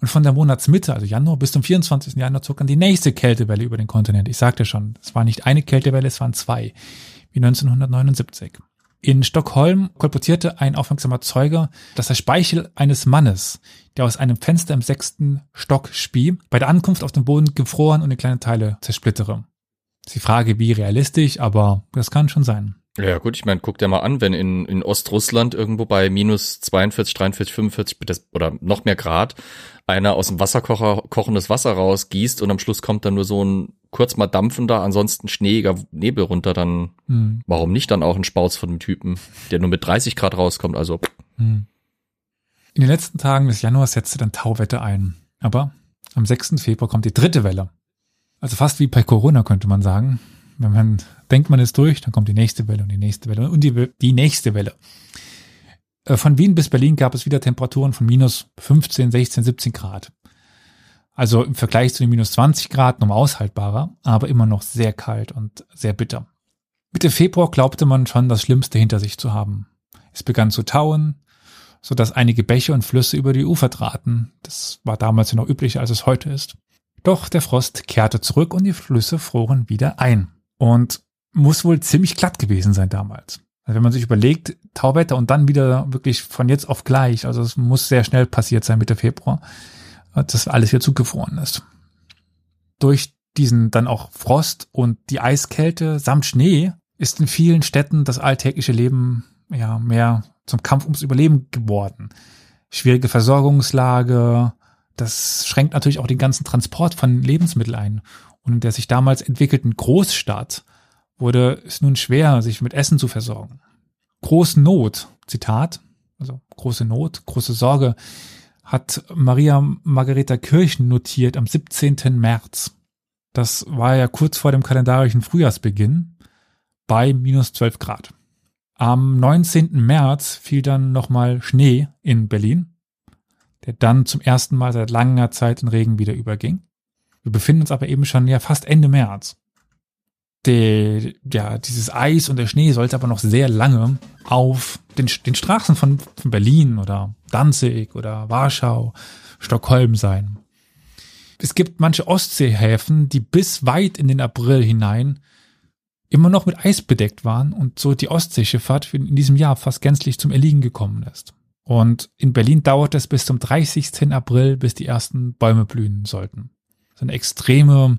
Und von der Monatsmitte, also Januar bis zum 24. Januar, zog dann die nächste Kältewelle über den Kontinent. Ich sagte schon, es war nicht eine Kältewelle, es waren zwei, wie 1979. In Stockholm kolportierte ein aufmerksamer Zeuge, dass der Speichel eines Mannes, der aus einem Fenster im sechsten Stock spie, bei der Ankunft auf den Boden gefroren und in kleine Teile zersplittere. Die Frage, wie realistisch, aber das kann schon sein. Ja gut, ich meine, guck dir mal an, wenn in, in Ostrussland irgendwo bei minus 42, 43, 45 das- oder noch mehr Grad einer aus dem Wasserkocher kochendes Wasser rausgießt und am Schluss kommt dann nur so ein kurz mal dampfender, ansonsten schneeiger Nebel runter, dann Hm, warum nicht dann auch ein Spauz von dem Typen, der nur mit 30 Grad rauskommt, also hm. In den letzten Tagen des Januars setzte dann Tauwetter ein. Aber am 6. Februar kommt die dritte Welle. Also fast wie bei Corona könnte man sagen. Wenn man denkt, man ist durch, dann kommt die nächste Welle und die nächste Welle und die, die nächste Welle. Äh, Von Wien bis Berlin gab es wieder Temperaturen von minus 15, 16, 17 Grad. Also im Vergleich zu den minus 20 Grad noch aushaltbarer, aber immer noch sehr kalt und sehr bitter. Mitte Februar glaubte man schon, das Schlimmste hinter sich zu haben. Es begann zu tauen, so dass einige Bäche und Flüsse über die Ufer traten. Das war damals ja noch üblicher, als es heute ist. Doch der Frost kehrte zurück und die Flüsse froren wieder ein. Und muss wohl ziemlich glatt gewesen sein damals. Also wenn man sich überlegt, Tauwetter und dann wieder wirklich von jetzt auf gleich, also es muss sehr schnell passiert sein Mitte Februar, dass alles wieder zugefroren ist. Durch diesen dann auch Frost und die Eiskälte samt Schnee ist in vielen Städten das alltägliche Leben ja mehr zum Kampf ums Überleben geworden. Schwierige Versorgungslage, das schränkt natürlich auch den ganzen Transport von Lebensmitteln ein. Und in der sich damals entwickelten Großstadt wurde es nun schwer, sich mit Essen zu versorgen. Großnot, Zitat, also große Not, große Sorge, hat Maria Margareta Kirchen notiert am 17. März. Das war ja kurz vor dem kalendarischen Frühjahrsbeginn bei minus 12 Grad. Am 19. März fiel dann nochmal Schnee in Berlin, der dann zum ersten Mal seit langer Zeit in Regen wieder überging. Wir befinden uns aber eben schon ja fast Ende März. Der, ja, dieses Eis und der Schnee sollte aber noch sehr lange auf den, den Straßen von, von Berlin oder Danzig oder Warschau, Stockholm sein. Es gibt manche Ostseehäfen, die bis weit in den April hinein immer noch mit Eis bedeckt waren und so die Ostseeschifffahrt in diesem Jahr fast gänzlich zum Erliegen gekommen ist. Und in Berlin dauert es bis zum 30. April, bis die ersten Bäume blühen sollten. So eine extreme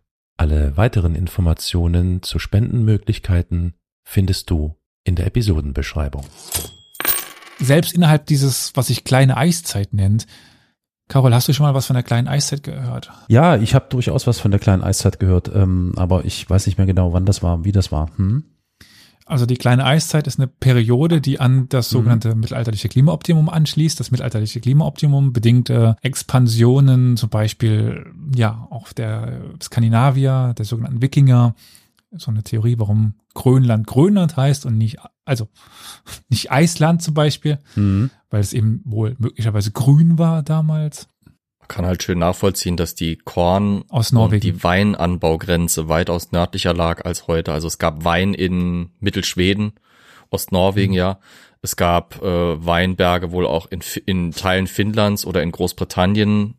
Alle weiteren Informationen zu Spendenmöglichkeiten findest du in der Episodenbeschreibung. Selbst innerhalb dieses, was sich kleine Eiszeit nennt, Carol, hast du schon mal was von der kleinen Eiszeit gehört? Ja, ich habe durchaus was von der kleinen Eiszeit gehört, ähm, aber ich weiß nicht mehr genau, wann das war, wie das war. Hm? Also die kleine Eiszeit ist eine Periode, die an das sogenannte mittelalterliche Klimaoptimum anschließt. Das mittelalterliche Klimaoptimum bedingt äh, Expansionen, zum Beispiel ja auch der Skandinavier, der sogenannten Wikinger. So eine Theorie, warum Grönland Grönland heißt und nicht, also nicht Eisland zum Beispiel, Mhm. weil es eben wohl möglicherweise grün war damals. Man kann halt schön nachvollziehen, dass die Korn Aus Norwegen. die Weinanbaugrenze weitaus nördlicher lag als heute. Also es gab Wein in Mittelschweden, Ostnorwegen, ja. Es gab äh, Weinberge wohl auch in, in Teilen Finnlands oder in Großbritannien.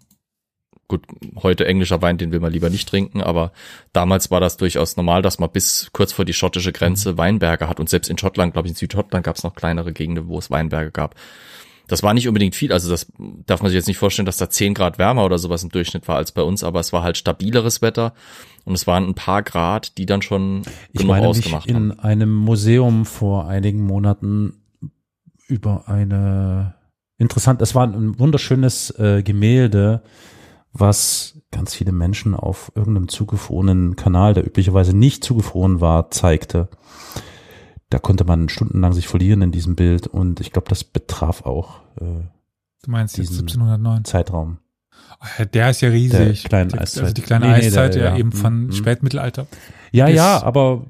Gut, heute englischer Wein, den will man lieber nicht trinken, aber damals war das durchaus normal, dass man bis kurz vor die schottische Grenze Weinberge hat. Und selbst in Schottland, glaube ich, in Südschottland gab es noch kleinere Gegenden, wo es Weinberge gab. Das war nicht unbedingt viel, also das darf man sich jetzt nicht vorstellen, dass da 10 Grad wärmer oder sowas im Durchschnitt war als bei uns, aber es war halt stabileres Wetter und es waren ein paar Grad, die dann schon Ich genug meine mich ausgemacht in haben. einem Museum vor einigen Monaten über eine interessant, es war ein wunderschönes äh, Gemälde, was ganz viele Menschen auf irgendeinem zugefrorenen Kanal, der üblicherweise nicht zugefroren war, zeigte. Da konnte man stundenlang sich verlieren in diesem Bild und ich glaube, das betraf auch äh, Du meinst Diesen 1709? Zeitraum. Ah, Der ist ja riesig. Der kleinen Die- Eiszeit. Also die kleine Nee, nee, Eiszeit, der- ja, ja. eben von Mhm. Spätmittelalter. Ja, ja, aber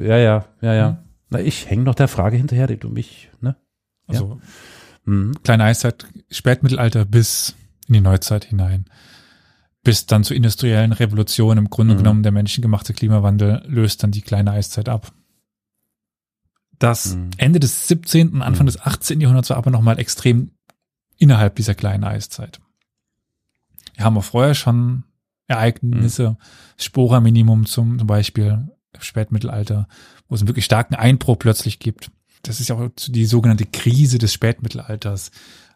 ja, ja, ja, ja. Mhm. Na, ich hänge noch der Frage hinterher, die du mich, ne? Also Mhm. kleine Eiszeit, Spätmittelalter bis in die Neuzeit hinein. Bis dann zur industriellen Revolution im Grunde Mhm. genommen der menschengemachte Klimawandel löst dann die kleine Eiszeit ab. Das Mhm. Ende des 17. und Anfang Mhm. des 18. Jahrhunderts war aber nochmal extrem innerhalb dieser kleinen Eiszeit. Wir haben auch vorher schon Ereignisse, Mhm. Spora-Minimum zum, zum Beispiel im Spätmittelalter, wo es einen wirklich starken Einbruch plötzlich gibt. Das ist ja auch die sogenannte Krise des Spätmittelalters.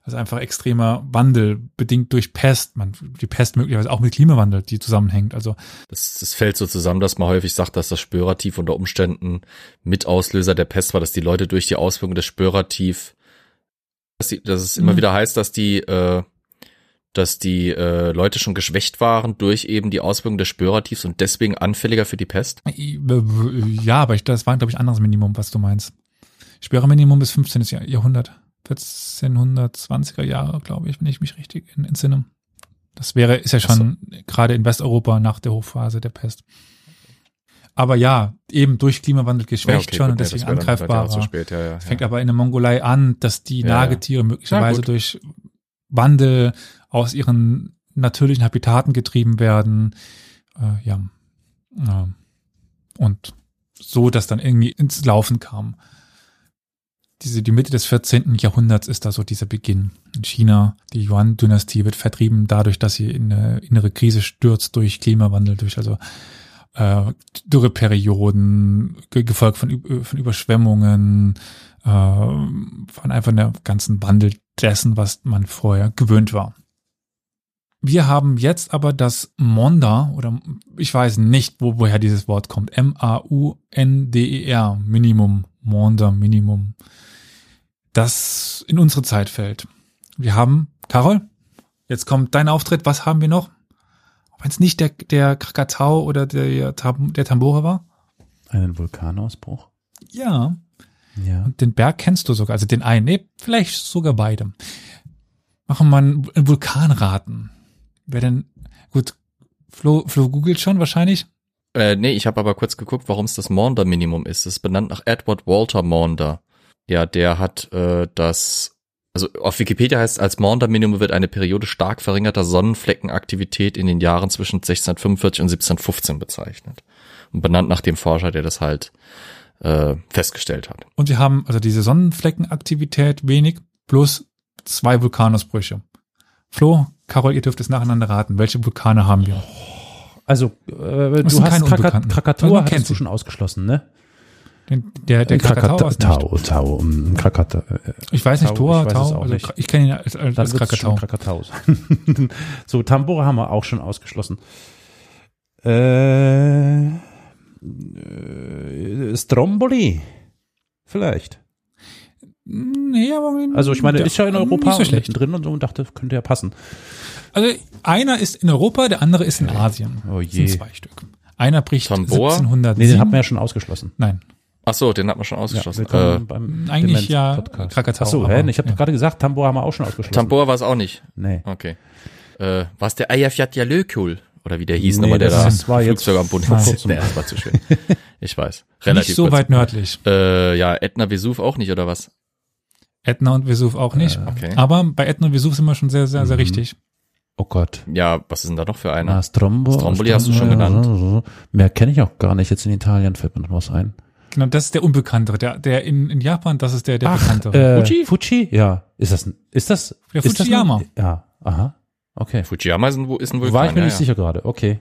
Also einfach extremer Wandel, bedingt durch Pest. Man, die Pest möglicherweise auch mit Klimawandel, die zusammenhängt. Also Das, das fällt so zusammen, dass man häufig sagt, dass das Spöratief unter Umständen mit Auslöser der Pest war, dass die Leute durch die Auswirkungen des Spöratief, dass, die, dass es immer Mhm. wieder heißt, dass die, äh, dass die äh, Leute schon geschwächt waren durch eben die Auswirkungen des Spöratiefs und deswegen anfälliger für die Pest. ja, aber ich, das war, glaube ich, ein anderes Minimum, was du meinst. Sperrminimum bis 15. Jahr- Jahrhundert. 1420er Jahre, glaube ich, wenn ich mich richtig in- entsinne. Das wäre, ist ja schon gerade in Westeuropa nach der Hochphase der Pest. Aber ja, eben durch Klimawandel geschwächt schon und gut, nee, deswegen vielleicht angreifbarer. spät, ja, ja, Fängt ja. aber in der Mongolei an, dass die Ja, ja. Nagetiere möglicherweise Ja, durch Wandel aus ihren natürlichen Habitaten getrieben werden. Äh, ja. ja. Und so, dass dann irgendwie ins Laufen kam. Diese, die Mitte des 14. Jahrhunderts ist da so dieser Beginn. In China, die Yuan-Dynastie wird vertrieben dadurch, dass sie in eine innere Krise stürzt durch Klimawandel, durch also äh, Dürreperioden, ge- gefolgt von, von Überschwemmungen, äh, von einfach der ganzen Wandel dessen, was man vorher gewöhnt war. Wir haben jetzt aber das Monda, oder ich weiß nicht, wo, woher dieses Wort kommt, M-A-U-N-D-E-R, Minimum, Monda, Minimum. das in unsere Zeit fällt. Wir haben, Carol, jetzt kommt dein Auftritt. Was haben wir noch? Wenn es nicht der, der Krakatau oder der, der Tambora war? Einen Vulkanausbruch. Ja. Ja. Und den Berg kennst du sogar, also den einen, nee, vielleicht sogar beide. Machen wir einen einen Vulkanraten. Wer denn, gut, Flo, Flo googelt schon wahrscheinlich. Äh, nee, ich habe aber kurz geguckt, warum es das Maunder-Minimum ist. Es ist benannt nach Edward Walter Maunder. Ja, der hat äh, das, also auf Wikipedia heißt es, als Maunder-Minimum wird eine Periode stark verringerter Sonnenfleckenaktivität in den Jahren zwischen 1645 und 1715 bezeichnet. Und benannt nach dem Forscher, der das halt äh, festgestellt hat. Und wir haben also diese Sonnenfleckenaktivität wenig plus zwei Vulkanausbrüche. Flo, Carol, ihr dürft es nacheinander raten. Welche Vulkane haben wir? Also, äh, du hast keine Kraka Unbekannten. Krakatoa kennt du schon ausgeschlossen, ne? Den, der der Krakatau Krakatau, Tau, um, Krakata, äh, Ich weiß nicht, Tau, Tor, Tau, auch also nicht. ich kenne ihn als, als, als Krakatau. Krakatau so, Tambora haben wir auch schon ausgeschlossen. Äh, äh, Stromboli. Vielleicht. Nee, aber Also ich meine, ja, ist ja in Europa so schlecht. drin und so und dachte, könnte ja passen. Also einer ist in Europa, der andere ist in Asien. Oh Das je. sind zwei Stück. Einer bricht Tambor? 1707. Nee, den hat man ja schon ausgeschlossen. Nein, Ach so, den hat man schon Ja, ausgeschlossen. willkommen äh, beim eigentlich ja Demenz-Podcast. Krakatau. Ach so, aber- hä? Ich habe ja. doch gerade gesagt, Tambor haben wir auch schon ausgeschlossen. Tambor war es auch nicht. Nee. Okay. Äh, war es der Eyjafjallajökull? Oder wie der hieß Nee, nochmal, der das da ist- war jetzt Flugzeug am Bund hat. Nee, das war zu schön. Ich weiß. Relativ Nicht so kurz. weit nördlich. Äh, ja, Ätna Vesuv auch nicht, oder was? Ätna und Vesuv auch nicht. Okay. Aber bei Ätna und Vesuv sind wir schon sehr, sehr, sehr Mhm. richtig. Oh Gott. Ja, was ist denn da noch für einer? Na, Strombo, Stromboli hast du schon genannt. Mehr kenne ich auch gar nicht. Jetzt in Italien fällt mir noch was ein. Genau, das ist der Unbekanntere. Der, der in, in Japan, das ist der, der Ach, Bekanntere. äh, Fuji? Fuji? Ja. Ist das ist das? Der ist das Fujiyama. Ein, ja. Aha. Okay. Fujiyama ist ein, ist ein Vulkan. War ich mir ja, nicht ja. sicher gerade. Okay.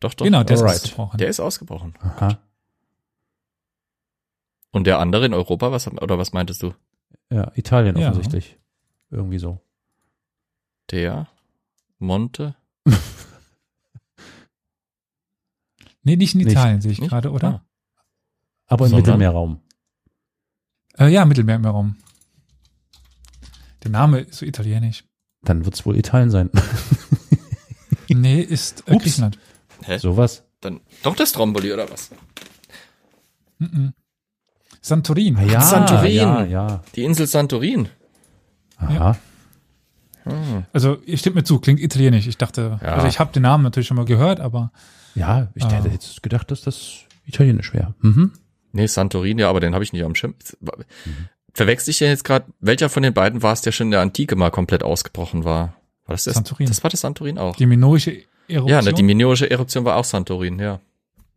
Doch, doch. genau, der ist alright. ausgebrochen. Der ist ausgebrochen. Aha. Und der andere in Europa, was, oder was meintest du? Ja, Italien Ja. offensichtlich. Irgendwie so. Der Monte? nee, nicht in Nicht. Italien, sehe ich Nicht? gerade, oder? Ah. Aber im Sondern? Mittelmeerraum. Äh, ja, Mittelmeerraum. Der Name ist so italienisch. Dann wird's wohl Italien sein. Nee, ist äh. Griechenland. Hä? Sowas. Dann doch das Stromboli, oder was? Mhm. Santorin. Ah, ja, Santorin. ja, ja. Die Insel Santorin. Aha. Hm. Also, ihr stimmt mir zu, klingt italienisch. Ich dachte, Ja. also ich habe den Namen natürlich schon mal gehört, aber Ja, ich hätte jetzt gedacht, dass das italienisch wäre. Mhm. Nee, Santorin, ja, aber den habe ich nicht am Schirm. Verwechsel ich denn jetzt gerade, welcher von den beiden war es, der schon in der Antike mal komplett ausgebrochen war? War das das? Santorin. Das war das Santorin auch. die minoische Eruption. ja, ne, die minoische Eruption war auch Santorin, ja.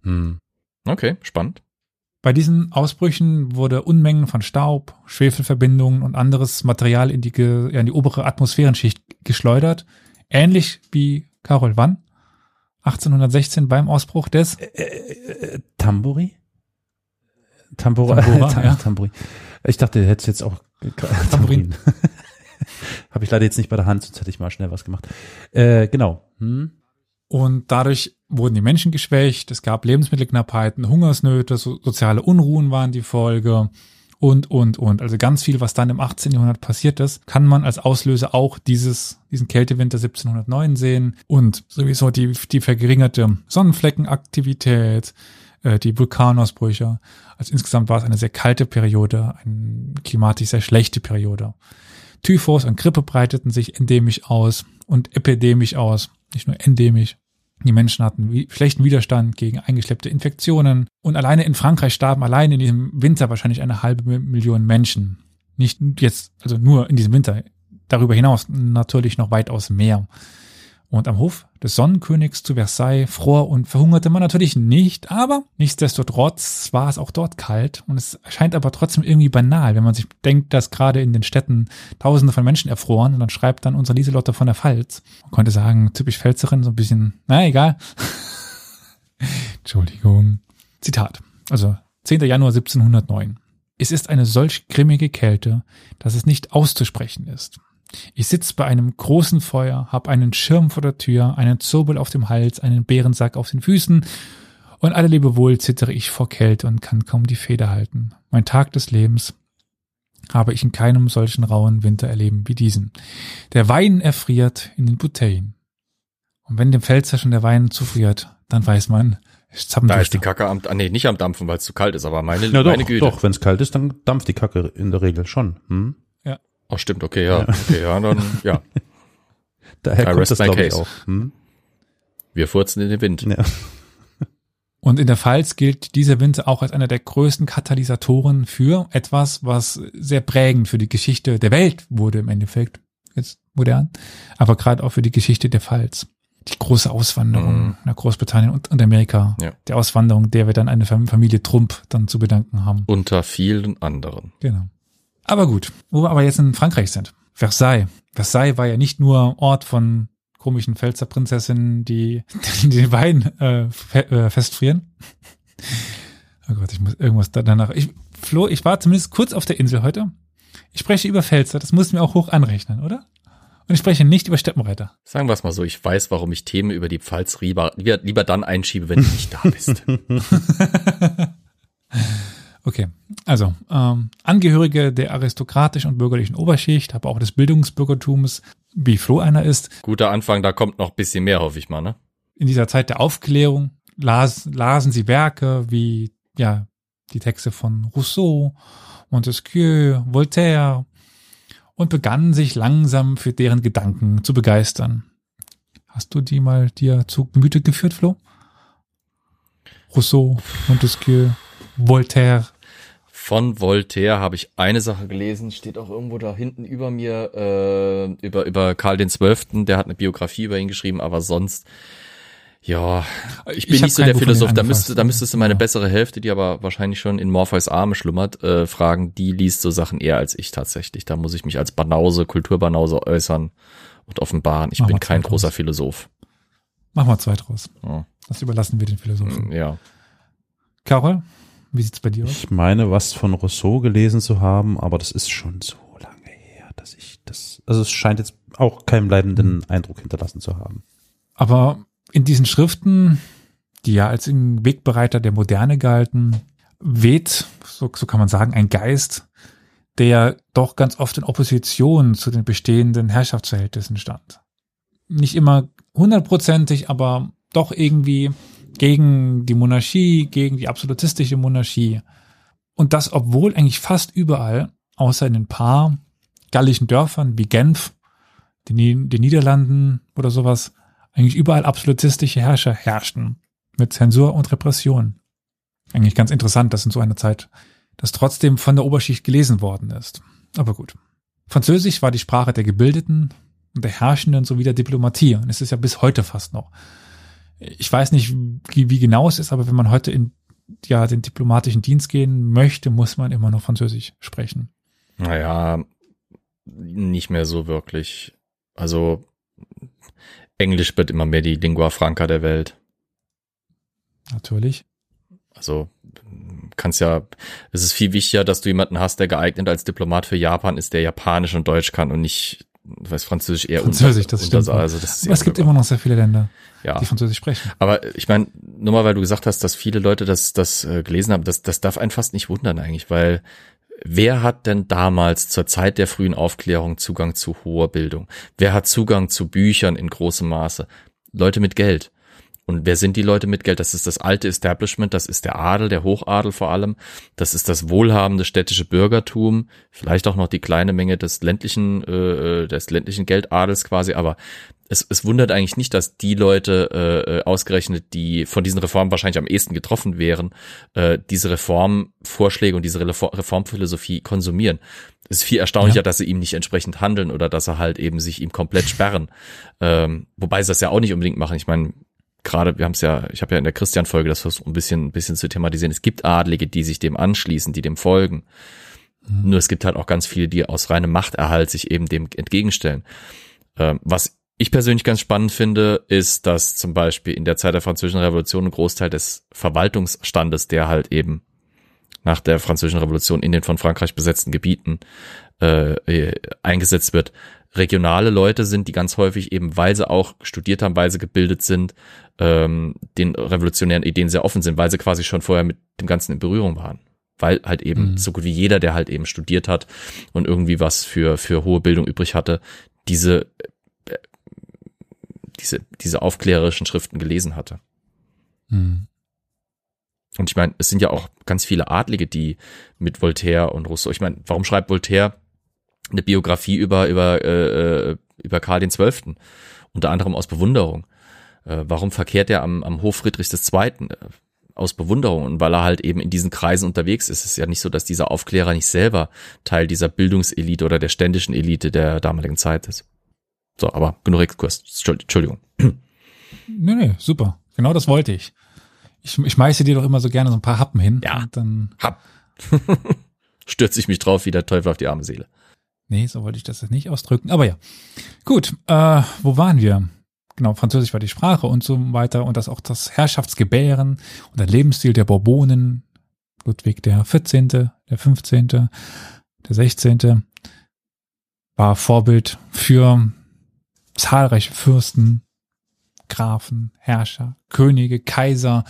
Hm. Okay, spannend. Bei diesen Ausbrüchen wurde Unmengen von Staub, Schwefelverbindungen und anderes Material in die, ja, in die obere Atmosphärenschicht geschleudert. Ähnlich wie Carol wann? 1816 beim Ausbruch des Tambori? Tambora, Tambora, Tam- ja. Tambori. Ich dachte, du hättest jetzt auch. Tambourin. Habe ich leider jetzt nicht bei der Hand, sonst hätte ich mal schnell was gemacht. Äh, genau. Hm? Und dadurch wurden die Menschen geschwächt, es gab Lebensmittelknappheiten, Hungersnöte, so, soziale Unruhen waren die Folge und, und, und. Also ganz viel, was dann im 18. Jahrhundert passiert ist, kann man als Auslöser auch dieses, diesen Kältewinter 1709 sehen und sowieso die, die verringerte Sonnenfleckenaktivität, äh, die Vulkanausbrüche. Also insgesamt war es eine sehr kalte Periode, eine klimatisch sehr schlechte Periode. Typhus und Grippe breiteten sich endemisch aus und epidemisch aus, nicht nur endemisch. Die Menschen hatten schlechten Widerstand gegen eingeschleppte Infektionen. Und alleine in Frankreich starben allein in diesem Winter wahrscheinlich eine halbe Mi- Million Menschen. Nicht jetzt, also nur in diesem Winter. Darüber hinaus natürlich noch weitaus mehr. Und am Hof des Sonnenkönigs zu Versailles fror und verhungerte man natürlich nicht, aber nichtsdestotrotz war es auch dort kalt und es erscheint aber trotzdem irgendwie banal, wenn man sich denkt, dass gerade in den Städten Tausende von Menschen erfroren und dann schreibt dann unsere Lieselotte von der Pfalz. Man könnte sagen, typisch Pfälzerin, so ein bisschen, na egal. Entschuldigung. Zitat. Also 10. Januar 1709. Es ist eine solch grimmige Kälte, dass es nicht auszusprechen ist. Ich sitz bei einem großen Feuer, hab einen Schirm vor der Tür, einen Zobel auf dem Hals, einen Bärensack auf den Füßen und alle Lebewohl zittere ich vor Kälte und kann kaum die Feder halten. Mein Tag des Lebens habe ich in keinem solchen rauen Winter erleben wie diesen. Der Wein erfriert in den Bouteillen. Und wenn dem Pfälzer schon der Wein zufriert, dann weiß man, es ist Da ist die Kacke am, ah, nee, nicht am Dampfen, weil es zu kalt ist, aber meine, Ja, meine doch, Güte. doch, wenn es kalt ist, dann dampft die Kacke in der Regel schon. Hm? Oh, stimmt, okay, ja. Okay, ja, dann, ja. Daher I kommt rest das, my glaube ich, case. auch. Hm? Wir furzen in den Wind. Ja. Und in der Pfalz gilt dieser Winter auch als einer der größten Katalysatoren für etwas, was sehr prägend für die Geschichte der Welt wurde im Endeffekt, jetzt modern, aber gerade auch für die Geschichte der Pfalz. Die große Auswanderung Mhm. nach Großbritannien und, und Amerika. Ja. Der Auswanderung, der wir dann eine Fam- Familie Trump dann zu bedanken haben. Unter vielen anderen. Genau. Aber gut, wo wir aber jetzt in Frankreich sind. Versailles. Versailles war ja nicht nur Ort von komischen Pfälzerprinzessinnen, die, die den Wein äh, fe äh, festfrieren. Oh Gott, ich muss irgendwas da danach. Ich, Flo, ich war zumindest kurz auf der Insel heute. Ich spreche über Pfälzer, das musst du mir auch hoch anrechnen, oder? Und ich spreche nicht über Steppenreiter. Sagen wir es mal so, ich weiß, warum ich Themen über die Pfalz lieber, lieber, lieber dann einschiebe, wenn du nicht da bist. Okay, also ähm, Angehörige der aristokratischen und bürgerlichen Oberschicht, aber auch des Bildungsbürgertums, wie Flo einer ist, Guter Anfang, da kommt noch ein bisschen mehr, hoffe ich mal, ne? in dieser Zeit der Aufklärung las, lasen sie Werke wie ja die Texte von Rousseau, Montesquieu, Voltaire und begannen sich langsam für deren Gedanken zu begeistern. Hast du die mal dir zu Gemüte geführt, Flo? Rousseau, Montesquieu, Voltaire. Von Voltaire habe ich eine Sache gelesen, steht auch irgendwo da hinten über mir, äh, über, über Karl den Zwölften, der hat eine Biografie über ihn geschrieben, aber sonst, ja, ich bin Ich nicht so der Buch Philosoph, da müsste, da müsstest du meine Ja. bessere Hälfte, die aber wahrscheinlich schon in Morpheus Arme schlummert, äh, fragen, die liest so Sachen eher als ich tatsächlich. Da muss ich mich als Banause, Kulturbanause äußern und offenbaren. Ich Mach bin kein großer draus. Philosoph. Mach mal zwei draus. Ja. Das überlassen wir den Philosophen. Ja. Carol, wie sieht's bei dir aus? Ich meine, was von Rousseau gelesen zu haben, aber das ist schon so lange her, dass ich das, also es scheint jetzt auch keinen bleibenden Eindruck hinterlassen zu haben. Aber in diesen Schriften, die ja als Wegbereiter der Moderne galten, weht, so, so kann man sagen, ein Geist, der doch ganz oft in Opposition zu den bestehenden Herrschaftsverhältnissen stand. Nicht immer hundertprozentig, aber doch irgendwie gegen die Monarchie, gegen die absolutistische Monarchie. Und das, obwohl eigentlich fast überall, außer in ein paar gallischen Dörfern wie Genf, den, den Niederlanden oder sowas, eigentlich überall absolutistische Herrscher herrschten. Mit Zensur und Repression. Eigentlich ganz interessant, dass in so einer Zeit das trotzdem von der Oberschicht gelesen worden ist. Aber gut. Französisch war die Sprache der Gebildeten und der Herrschenden sowie der Diplomatie. Und es ist ja bis heute fast noch. Ich weiß nicht, wie, wie genau es ist, aber wenn man heute in ja, den diplomatischen Dienst gehen möchte, muss man immer noch Französisch sprechen. Naja, nicht mehr so wirklich. Also Englisch wird immer mehr die Lingua Franca der Welt. Natürlich. Also kannst ja, es ist viel wichtiger, dass du jemanden hast, der geeignet als Diplomat für Japan ist, der Japanisch und Deutsch kann und nicht, du weißt, Französisch eher Französisch, unter, das unter, stimmt. Also das ist Aber es gibt immer noch sehr viele Länder, ja. die Französisch sprechen. Aber ich meine, nur mal, weil du gesagt hast, dass viele Leute das, das äh, gelesen haben, das, das darf einen fast nicht wundern eigentlich, weil wer hat denn damals zur Zeit der frühen Aufklärung Zugang zu hoher Bildung? Wer hat Zugang zu Büchern in großem Maße? Leute mit Geld. Und wer sind die Leute mit Geld? Das ist das alte Establishment, das ist der Adel, der Hochadel vor allem, das ist das wohlhabende städtische Bürgertum, vielleicht auch noch die kleine Menge des ländlichen, äh, des ländlichen Geldadels quasi, aber es, es wundert eigentlich nicht, dass die Leute äh, äh, ausgerechnet, die von diesen Reformen wahrscheinlich am ehesten getroffen wären, äh, diese Reformvorschläge und diese Reform Reformphilosophie konsumieren. Es ist viel erstaunlicher, Ja. dass sie ihm nicht entsprechend handeln oder dass er halt eben sich ihm komplett sperren. Ähm, wobei sie das ja auch nicht unbedingt machen. Ich meine, gerade, wir haben es ja, ich habe ja in der Christian-Folge das versucht, ein bisschen, ein bisschen zu thematisieren. Es gibt Adlige, die sich dem anschließen, die dem folgen. Nur es gibt halt auch ganz viele, die aus reinem Machterhalt sich eben dem entgegenstellen. Ähm, was ich persönlich ganz spannend finde, ist, dass zum Beispiel in der Zeit der Französischen Revolution ein Großteil des Verwaltungsstandes, der halt eben nach der Französischen Revolution in den von Frankreich besetzten Gebieten äh, äh, eingesetzt wird, regionale Leute sind, die ganz häufig eben, weil sie auch studiert haben, weil sie gebildet sind, ähm, den revolutionären Ideen sehr offen sind, weil sie quasi schon vorher mit dem Ganzen in Berührung waren. Weil halt eben Mhm. so gut wie jeder, der halt eben studiert hat und irgendwie was für, für hohe Bildung übrig hatte, diese, äh, diese, diese aufklärerischen Schriften gelesen hatte. Hm. Und ich meine, es sind ja auch ganz viele Adlige, die mit Voltaire und Rousseau, ich meine, warum schreibt Voltaire eine Biografie über, über, äh, äh, über Karl den Zwölften? Unter anderem aus Bewunderung. Äh, warum verkehrt er am, am Hof Friedrichs II.? Äh, aus Bewunderung und weil er halt eben in diesen Kreisen unterwegs ist. Es ist ja nicht so, dass dieser Aufklärer nicht selber Teil dieser Bildungselite oder der ständischen Elite der damaligen Zeit ist. So, aber genug Exkurs. Entschuldigung. Nee, nee, super. Genau das wollte ich. Ich, ich schmeiße dir doch immer so gerne so ein paar Happen hin. Ja. Und dann, Hab. Stürze ich mich drauf wie der Teufel auf die arme Seele. Nee, so wollte ich das jetzt nicht ausdrücken. Aber ja. Gut, äh, wo waren wir? Genau, Französisch war die Sprache und so weiter und das auch das Herrschaftsgebären und der Lebensstil der Bourbonen. Ludwig der 14., der 15., der 16. war Vorbild für zahlreiche Fürsten, Grafen, Herrscher, Könige, Kaiser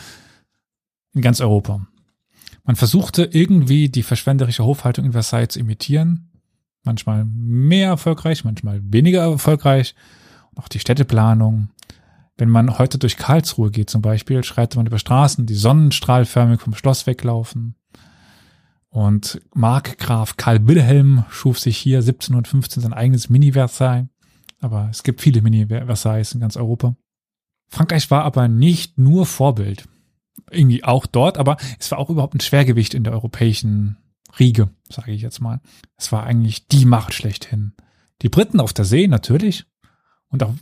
in ganz Europa. Man versuchte irgendwie die verschwenderische Hofhaltung in Versailles zu imitieren. Manchmal mehr erfolgreich, manchmal weniger erfolgreich. Auch die Städteplanung. Wenn man heute durch Karlsruhe geht zum Beispiel, schreitet man über Straßen, die sonnenstrahlförmig vom Schloss weglaufen. Und Markgraf Karl Wilhelm schuf sich hier 1715 sein eigenes Mini-Versailles. Aber es gibt viele Mini-Versailles in ganz Europa. Frankreich war aber nicht nur Vorbild. Irgendwie auch dort, aber es war auch überhaupt ein Schwergewicht in der europäischen Riege, sage ich jetzt mal. Es war eigentlich die Macht schlechthin. Die Briten auf der See natürlich und auch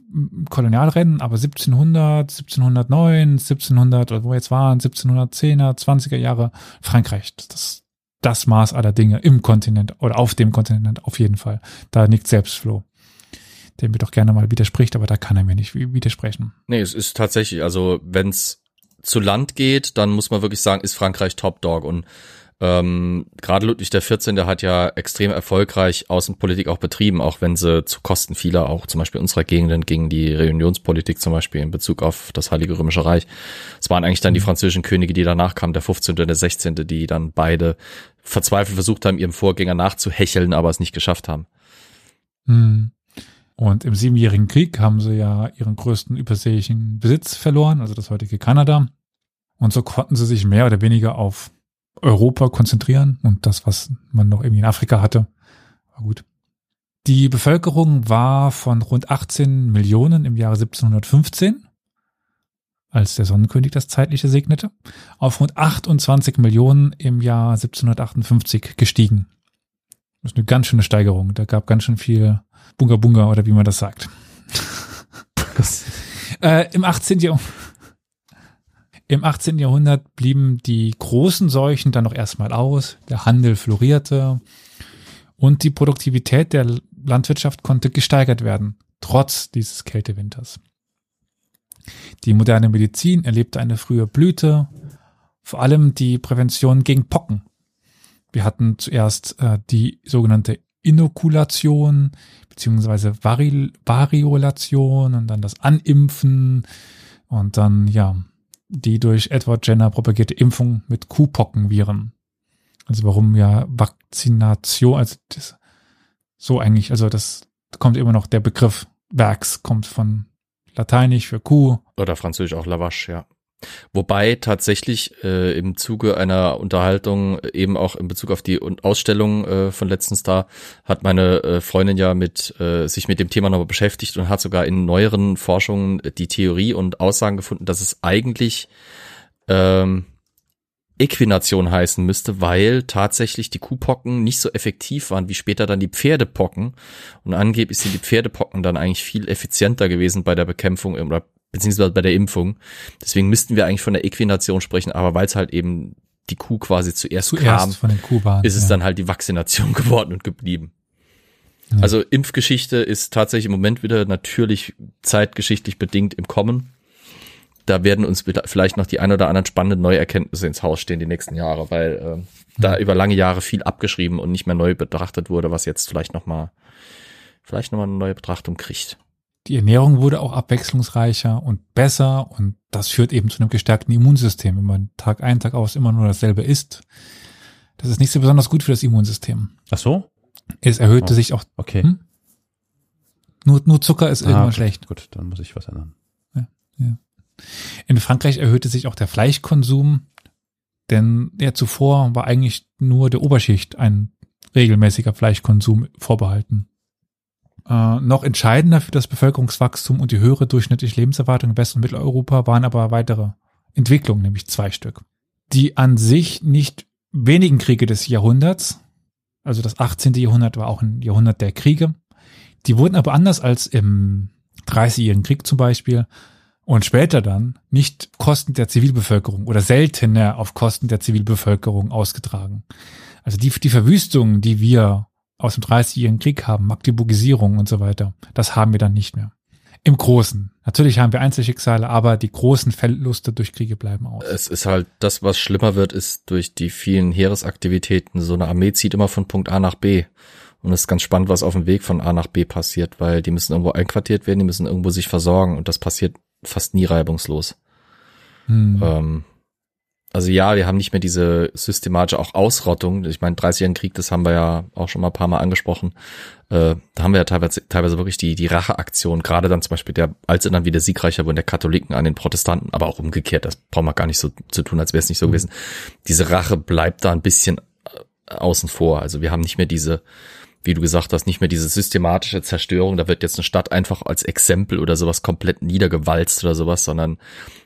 Kolonialrennen, aber 1700, 1709, 1700 oder wo jetzt waren, 1710er, 20er Jahre Frankreich. Das das Maß aller Dinge im Kontinent oder auf dem Kontinent auf jeden Fall. Da nickt Selbstfloh, der mir doch gerne mal widerspricht, aber da kann er mir nicht wi- widersprechen. Nee, es ist tatsächlich, also wenn's zu Land geht, dann muss man wirklich sagen, ist Frankreich Top Dog und ähm, gerade Ludwig der 14. hat ja extrem erfolgreich Außenpolitik auch betrieben, auch wenn sie zu Kosten vieler, auch zum Beispiel unserer Gegenden gegen die Reunionspolitik zum Beispiel in Bezug auf das Heilige Römische Reich. Es waren eigentlich dann die französischen Könige, die danach kamen, der 15. und der 16., die dann beide verzweifelt versucht haben, ihrem Vorgänger nachzuhecheln, aber es nicht geschafft haben. Hm. Und im Siebenjährigen Krieg haben sie ja ihren größten überseeischen Besitz verloren, also das heutige Kanada. Und so konnten sie sich mehr oder weniger auf Europa konzentrieren und das, was man noch irgendwie in Afrika hatte. War gut. Die Bevölkerung war von rund 18 Millionen im Jahre 1715, als der Sonnenkönig das Zeitliche segnete, auf rund 28 Millionen im Jahr 1758 gestiegen. Das ist eine ganz schöne Steigerung. Da gab ganz schön viel Bunga Bunga oder wie man das sagt. äh, Im 18. Jahrhundert. Im 18. Jahrhundert blieben die großen Seuchen dann noch erstmal aus, der Handel florierte und die Produktivität der Landwirtschaft konnte gesteigert werden, trotz dieses Kältewinters. Die moderne Medizin erlebte eine frühe Blüte, vor allem die Prävention gegen Pocken. Wir hatten zuerst äh, die sogenannte Inokulation beziehungsweise Vari Variolation und dann das Animpfen und dann ja die durch Edward Jenner propagierte Impfung mit Kuhpockenviren. Also warum ja Vakzination, also das, so eigentlich, also das kommt immer noch der Begriff Vax kommt von Lateinisch für Kuh. Oder französisch auch Lavache, ja. Wobei tatsächlich äh, im Zuge einer Unterhaltung, eben auch in Bezug auf die Ausstellung äh, von letztens da, hat meine äh, Freundin ja mit äh, sich mit dem Thema nochmal beschäftigt und hat sogar in neueren Forschungen die Theorie und Aussagen gefunden, dass es eigentlich ähm, Äquination heißen müsste, weil tatsächlich die Kuhpocken nicht so effektiv waren wie später dann die Pferdepocken. Und angeblich sind die Pferdepocken dann eigentlich viel effizienter gewesen bei der Bekämpfung oder beziehungsweise bei der Impfung. Deswegen müssten wir eigentlich von der Äquination sprechen, aber weil es halt eben die Kuh quasi zuerst, Zuerst kam, Kuhbahnen. ist es ja. dann halt die Vaccination geworden und geblieben. Ja. Also Impfgeschichte ist tatsächlich im Moment wieder natürlich zeitgeschichtlich bedingt im Kommen. Da werden uns vielleicht noch die ein oder anderen spannenden Neuerkenntnisse ins Haus stehen die nächsten Jahre, weil äh, da über lange Jahre viel abgeschrieben und nicht mehr neu betrachtet wurde, was jetzt vielleicht noch mal vielleicht noch mal eine neue Betrachtung kriegt. Die Ernährung wurde auch abwechslungsreicher und besser und das führt eben zu einem gestärkten Immunsystem. Wenn man Tag ein, Tag aus immer nur dasselbe isst, Das ist nicht so besonders gut für das Immunsystem. Ach so? Es erhöhte Oh. sich auch, Okay. Hm? nur, nur Zucker ist irgendwann Ah, okay. schlecht. Gut, dann muss ich was ändern. In Frankreich erhöhte sich auch der Fleischkonsum, denn ja zuvor war eigentlich nur der Oberschicht ein regelmäßiger Fleischkonsum vorbehalten. Äh, noch entscheidender für das Bevölkerungswachstum und die höhere durchschnittliche Lebenserwartung in West- und Mitteleuropa waren aber weitere Entwicklungen, nämlich zwei Stück. Die an sich nicht wenigen Kriege des Jahrhunderts, also das 18. Jahrhundert war auch ein Jahrhundert der Kriege, die wurden aber anders als im Dreißigjährigen Krieg zum Beispiel und später dann nicht Kosten der Zivilbevölkerung oder seltener auf Kosten der Zivilbevölkerung ausgetragen. Also die, die Verwüstungen, die wir aus dem 30-jährigen Krieg haben, Magdeburgisierung und so weiter, das haben wir dann nicht mehr. Im Großen. Natürlich haben wir Einzelschicksale, aber die großen Verluste durch Kriege bleiben aus. Es ist halt, das, was schlimmer wird, ist durch die vielen Heeresaktivitäten. So eine Armee zieht immer von Punkt A nach B. Und es ist ganz spannend, was auf dem Weg von A nach B passiert, weil die müssen irgendwo einquartiert werden, die müssen irgendwo sich versorgen und das passiert fast nie reibungslos. Hm. Ähm, also ja, wir haben nicht mehr diese systematische auch Ausrottung. Ich meine, 30 Krieg, das haben wir ja auch schon mal ein paar Mal angesprochen. Äh, da haben wir ja teilweise, teilweise wirklich die, die Racheaktion, gerade dann zum Beispiel der, als sie dann wieder siegreicher wurden, der Katholiken an den Protestanten, aber auch umgekehrt, das braucht man gar nicht so zu tun, als wäre es nicht so gewesen. Diese Rache bleibt da ein bisschen äh, außen vor. Also wir haben nicht mehr diese, wie du gesagt hast, nicht mehr diese systematische Zerstörung. Da wird jetzt eine Stadt einfach als Exempel oder sowas komplett niedergewalzt oder sowas, sondern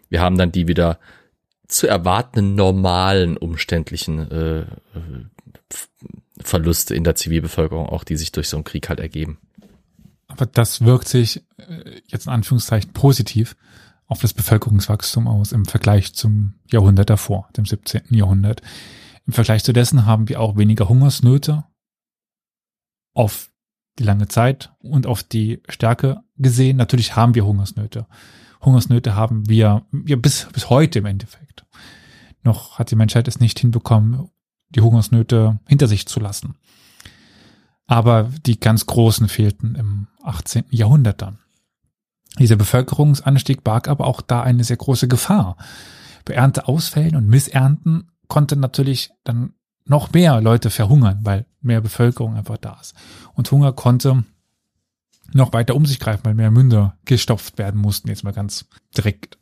wir haben dann die wieder zu erwartenden normalen umständlichen äh, äh, Verluste in der Zivilbevölkerung, auch die sich durch so einen Krieg halt ergeben. Aber das wirkt sich äh, jetzt in Anführungszeichen positiv auf das Bevölkerungswachstum aus im Vergleich zum Jahrhundert davor, dem 17. Jahrhundert. Im Vergleich zu dessen haben wir auch weniger Hungersnöte auf die lange Zeit und auf die Stärke gesehen. Natürlich haben wir Hungersnöte. Hungersnöte haben wir ja, bis, bis heute im Endeffekt. Noch hat die Menschheit es nicht hinbekommen, die Hungersnöte hinter sich zu lassen. Aber die ganz großen fehlten im 18. Jahrhundert dann. Dieser Bevölkerungsanstieg barg aber auch da eine sehr große Gefahr. Bei Ernteausfällen und Missernten konnten natürlich dann noch mehr Leute verhungern, weil mehr Bevölkerung einfach da ist. Und Hunger konnte noch weiter um sich greifen, weil mehr Münder gestopft werden mussten, jetzt mal ganz direkt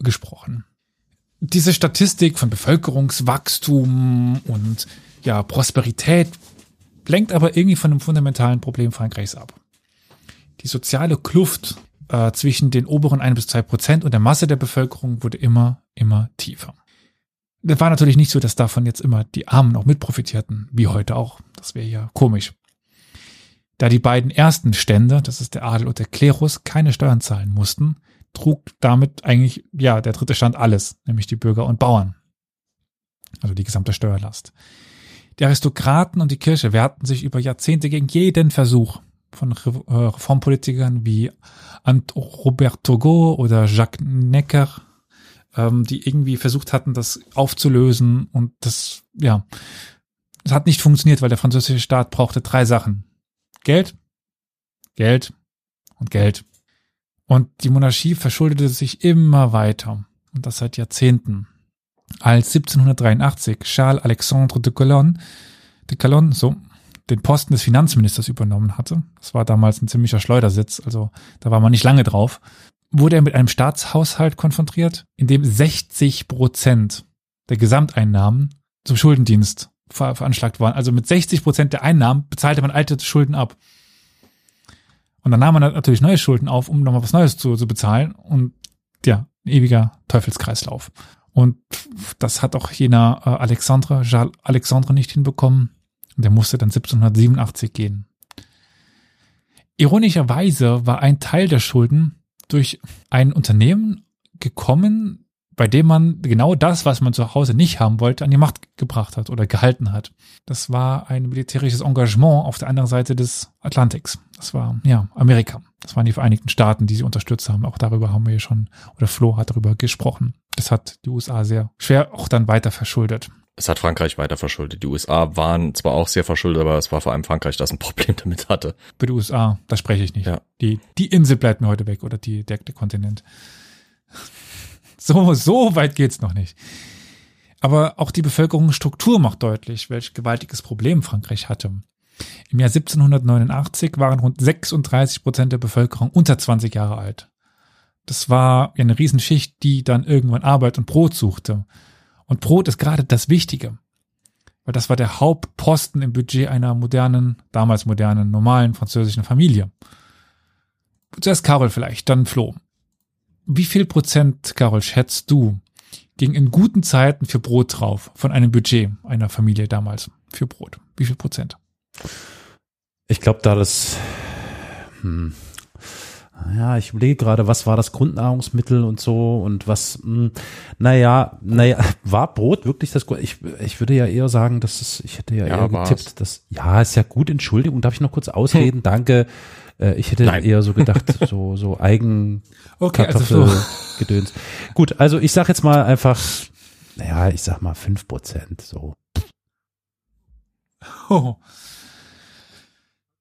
gesprochen. Diese Statistik von Bevölkerungswachstum und ja, Prosperität lenkt aber irgendwie von einem fundamentalen Problem Frankreichs ab. Die soziale Kluft äh, zwischen den oberen ein bis zwei Prozent und der Masse der Bevölkerung wurde immer, immer tiefer. Das war natürlich nicht so, dass davon jetzt immer die Armen auch mit profitierten, wie heute auch. Das wäre ja komisch. Da die beiden ersten Stände, das ist der Adel und der Klerus, keine Steuern zahlen mussten, trug damit eigentlich, ja, der dritte Stand alles, nämlich die Bürger und Bauern. Also die gesamte Steuerlast. Die Aristokraten und die Kirche wehrten sich über Jahrzehnte gegen jeden Versuch von äh, Reformpolitikern wie Robert Turgot oder Jacques Necker, ähm, die irgendwie versucht hatten, das aufzulösen und das, ja, es hat nicht funktioniert, weil der französische Staat brauchte drei Sachen. Geld, Geld und Geld. Und die Monarchie verschuldete sich immer weiter. Und das seit Jahrzehnten. Als 1783 Charles Alexandre de Calonne, de Calonne, so, den Posten des Finanzministers übernommen hatte, das war damals ein ziemlicher Schleudersitz, also da war man nicht lange drauf, wurde er mit einem Staatshaushalt konfrontiert, in dem 60 Prozent der Gesamteinnahmen zum Schuldendienst ver veranschlagt waren. Also mit 60 Prozent der Einnahmen bezahlte man alte Schulden ab. Und dann nahm man natürlich neue Schulden auf, um nochmal was Neues zu, zu bezahlen. Und ja, ein ewiger Teufelskreislauf. Und das hat auch jener äh, Alexandre, Charles Alexandre nicht hinbekommen. Der musste dann 1787 gehen. Ironischerweise war ein Teil der Schulden durch ein Unternehmen gekommen, bei dem man genau das, was man zu Hause nicht haben wollte, an die Macht gebracht hat oder gehalten hat. Das war ein militärisches Engagement auf der anderen Seite des Atlantiks. Das war, ja, Amerika. Das waren die Vereinigten Staaten, die sie unterstützt haben. Auch darüber haben wir ja schon, oder Flo hat darüber gesprochen. Das hat die USA sehr schwer auch dann weiter verschuldet. Es hat Frankreich weiter verschuldet. Die USA waren zwar auch sehr verschuldet, aber es war vor allem Frankreich, das ein Problem damit hatte. Bei den USA, da spreche ich nicht. Ja. Die, die Insel bleibt mir heute weg oder die, der, der Kontinent. So, so weit geht's noch nicht. Aber auch die Bevölkerungsstruktur macht deutlich, welch gewaltiges Problem Frankreich hatte. Im Jahr 1789 waren rund 36 Prozent der Bevölkerung unter 20 Jahre alt. Das war eine Riesenschicht, die dann irgendwann Arbeit und Brot suchte. Und Brot ist gerade das Wichtige. Weil das war der Hauptposten im Budget einer modernen, damals modernen, normalen französischen Familie. Zuerst Carol vielleicht, dann Flo. Wie viel Prozent, Carol, schätzt du, ging in guten Zeiten für Brot drauf von einem Budget einer Familie damals für Brot? Wie viel Prozent? Ich glaube, da das, hm, ja, ich überlege gerade, was war das Grundnahrungsmittel und so und was, hm, naja, naja, war Brot wirklich das Grund? Ich, ich würde ja eher sagen, dass es, ich hätte ja, Ja, eher war's. getippt, dass, ja, ist ja gut, Entschuldigung, darf ich noch kurz ausreden? Danke. Äh, Ich hätte Nein. eher so gedacht, so, so Eigen, Okay, also Flo. Kartoffelgedöns. Gut, also ich sag jetzt mal einfach, naja, ich sag mal fünf Prozent, so. Oh.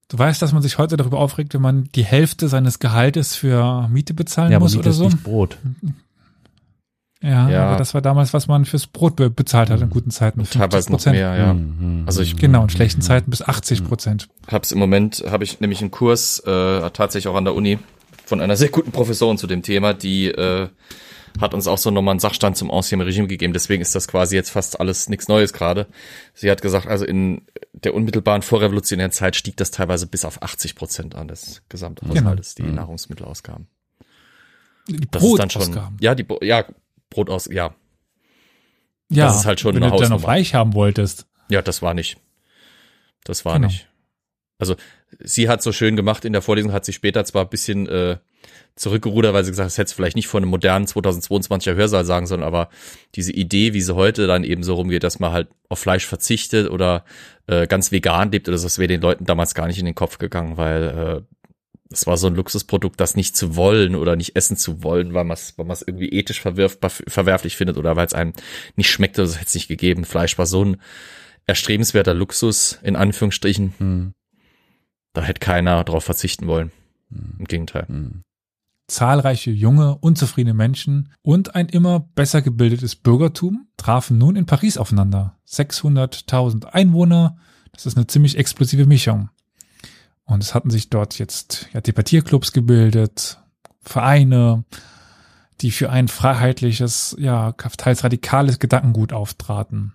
Du weißt, dass man sich heute darüber aufregt, wenn man die Hälfte seines Gehaltes für Miete bezahlen Ja, aber muss Miete oder ist so? nicht Brot. Ja, Ja. aber das war damals, was man fürs Brot be bezahlt hat in guten Zeiten. Und teilweise noch 50%. mehr, ja. Mhm. Also ich Genau, in schlechten Zeiten bis 80 Prozent. hab's im Moment, habe ich nämlich einen Kurs, äh, tatsächlich auch an der Uni, von einer sehr guten Professorin zu dem Thema, die äh, hat uns auch so nochmal einen Sachstand zum Ancien Regime gegeben. Deswegen ist das quasi jetzt fast alles nichts Neues gerade. Sie hat gesagt, also in der unmittelbaren vorrevolutionären Zeit stieg das teilweise bis auf 80 Prozent an des Gesamthaushaltes, die Nahrungsmittelausgaben. Die Das ist dann schon, Brotausgaben. ja, die, Bro- ja, Brotaus, ja, Ja, das ist halt schon wenn eine du dann noch reich haben wolltest. Ja, das war nicht. Das war Genau. nicht. Also sie hat so schön gemacht in der Vorlesung, hat sie später zwar ein bisschen äh, zurückgerudert, weil sie gesagt hat, das hätte sie vielleicht nicht vor einem modernen 2022er Hörsaal sagen sollen, aber diese Idee, wie sie heute dann eben so rumgeht, dass man halt auf Fleisch verzichtet oder äh, ganz vegan lebt oder so, das wäre den Leuten damals gar nicht in den Kopf gegangen, weil äh, es war so ein Luxusprodukt, das nicht zu wollen oder nicht essen zu wollen, weil man es weil man's irgendwie ethisch verwirf, verwerflich findet oder weil es einem nicht schmeckt oder es hätte es nicht gegeben. Fleisch war so ein erstrebenswerter Luxus, in Anführungsstrichen. Hm. Da hätte keiner drauf verzichten wollen. Im Gegenteil. Hm. Zahlreiche junge, unzufriedene Menschen und ein immer besser gebildetes Bürgertum trafen nun in Paris aufeinander. 600.000 Einwohner, das ist eine ziemlich explosive Mischung. Und es hatten sich dort jetzt ja, Debattierclubs gebildet, Vereine, die für ein freiheitliches, ja, teils radikales Gedankengut auftraten.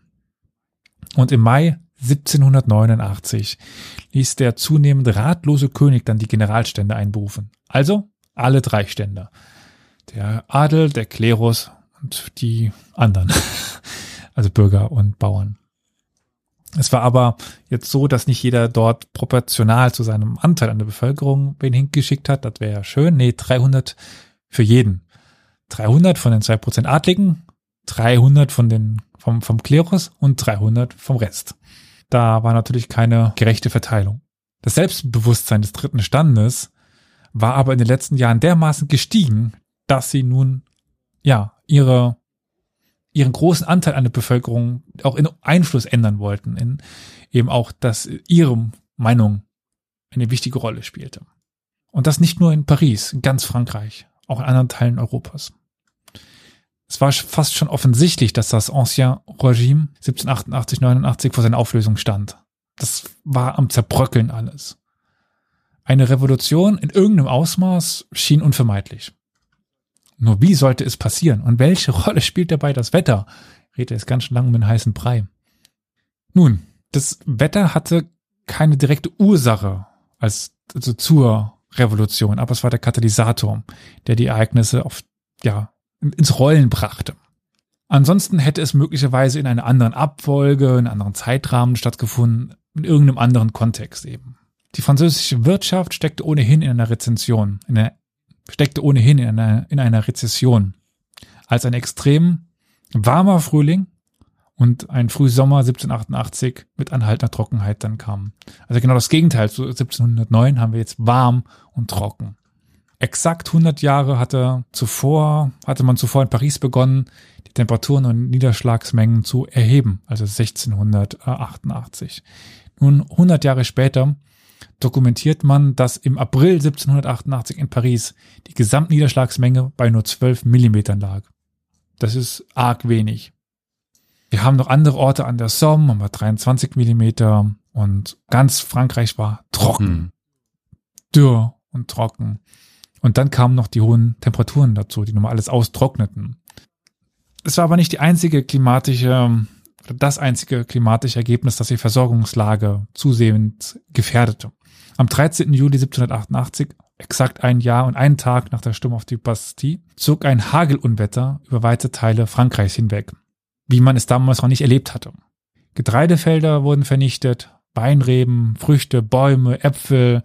Und im Mai 1789 ließ der zunehmend ratlose König dann die Generalstände einberufen. Also alle drei Stände. Der Adel, der Klerus und die anderen. also Bürger und Bauern. Es war aber jetzt so, dass nicht jeder dort proportional zu seinem Anteil an der Bevölkerung wen hingeschickt hat. Das wäre ja schön. Nee, 300 für jeden. 300 von den zwei Prozent Adligen, 300 von den, vom, vom Klerus und 300 vom Rest. Da war natürlich keine gerechte Verteilung. Das Selbstbewusstsein des dritten Standes war aber in den letzten Jahren dermaßen gestiegen, dass sie nun, ja, ihre, ihren großen Anteil an der Bevölkerung auch in Einfluss ändern wollten, in eben auch, dass ihre Meinung eine wichtige Rolle spielte. Und das nicht nur in Paris, in ganz Frankreich, auch in anderen Teilen Europas. Es war fast schon offensichtlich, dass das Ancien Regime 1788, 89 vor seiner Auflösung stand. Das war am Zerbröckeln alles. Eine Revolution in irgendeinem Ausmaß schien unvermeidlich. Nur wie sollte es passieren? Und welche Rolle spielt dabei das Wetter? Rede jetzt ganz schön lang um den heißen Brei. Nun, das Wetter hatte keine direkte Ursache als, also zur Revolution, aber es war der Katalysator, der die Ereignisse auf, ja, ins Rollen brachte. Ansonsten hätte es möglicherweise in einer anderen Abfolge, in einem anderen Zeitrahmen stattgefunden, in irgendeinem anderen Kontext eben. Die französische Wirtschaft steckte ohnehin in einer Rezension, in einer, steckte ohnehin in einer, in einer Rezession. Als ein extrem warmer Frühling und ein Frühsommer 1788 mit anhaltender Trockenheit dann kam. Also genau das Gegenteil zu 1709 haben wir jetzt warm und trocken. Exakt 100 Jahre hatte zuvor, hatte man zuvor in Paris begonnen, die Temperaturen und Niederschlagsmengen zu erheben, also 1688. Nun 100 Jahre später dokumentiert man, dass im April 1788 in Paris die Gesamtniederschlagsmenge bei nur 12 Millimetern lag. Das ist arg wenig. Wir haben noch andere Orte an der Somme, haben wir 23 Millimeter und ganz Frankreich war trocken, Hm. dürr und trocken. Und dann kamen noch die hohen Temperaturen dazu, die nochmal alles austrockneten. Es war aber nicht die einzige klimatische, das einzige klimatische Ergebnis, das die Versorgungslage zusehends gefährdete. Am 13. Juli 1788, exakt ein Jahr und einen Tag nach der Sturm auf die Bastille, zog ein Hagelunwetter über weite Teile Frankreichs hinweg, wie man es damals noch nicht erlebt hatte. Getreidefelder wurden vernichtet, Weinreben, Früchte, Bäume, Äpfel,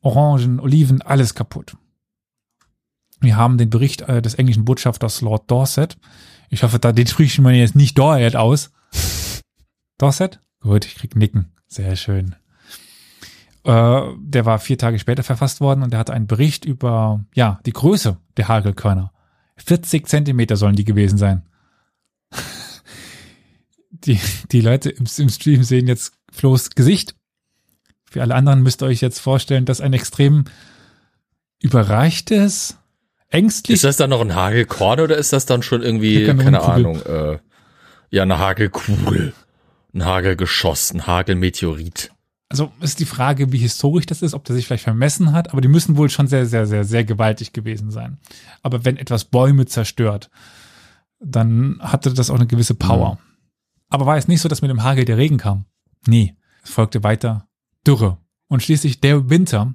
Orangen, Oliven, alles kaputt. Wir haben den Bericht äh, des englischen Botschafters Lord Dorset. Ich hoffe, da den spricht man jetzt nicht Dorset aus. Dorset? Gut, ich krieg Nicken. Sehr schön. Äh, der war vier Tage später verfasst worden und der hatte einen Bericht über, ja, die Größe der Hagelkörner. 40 Zentimeter sollen die gewesen sein. Die, die Leute im, im Stream sehen jetzt Flo's Gesicht. Für alle anderen müsst ihr euch jetzt vorstellen, dass ein extrem überreichtes, ängstlich Ist das dann noch ein Hagelkorn oder ist das dann schon irgendwie, Eine keine. Ahnung, äh, ja, eine Hagelkugel, ein Hagelgeschoss, ein Hagelmeteorit? also ist die Frage, wie historisch das ist, ob der sich vielleicht vermessen hat, aber die müssen wohl schon sehr, sehr, sehr, sehr gewaltig gewesen sein. Aber wenn etwas Bäume zerstört, dann hatte das auch eine gewisse Power. Aber war es nicht so, dass mit dem Hagel der Regen kam? Nee, es folgte weiter Dürre. Und schließlich der Winter,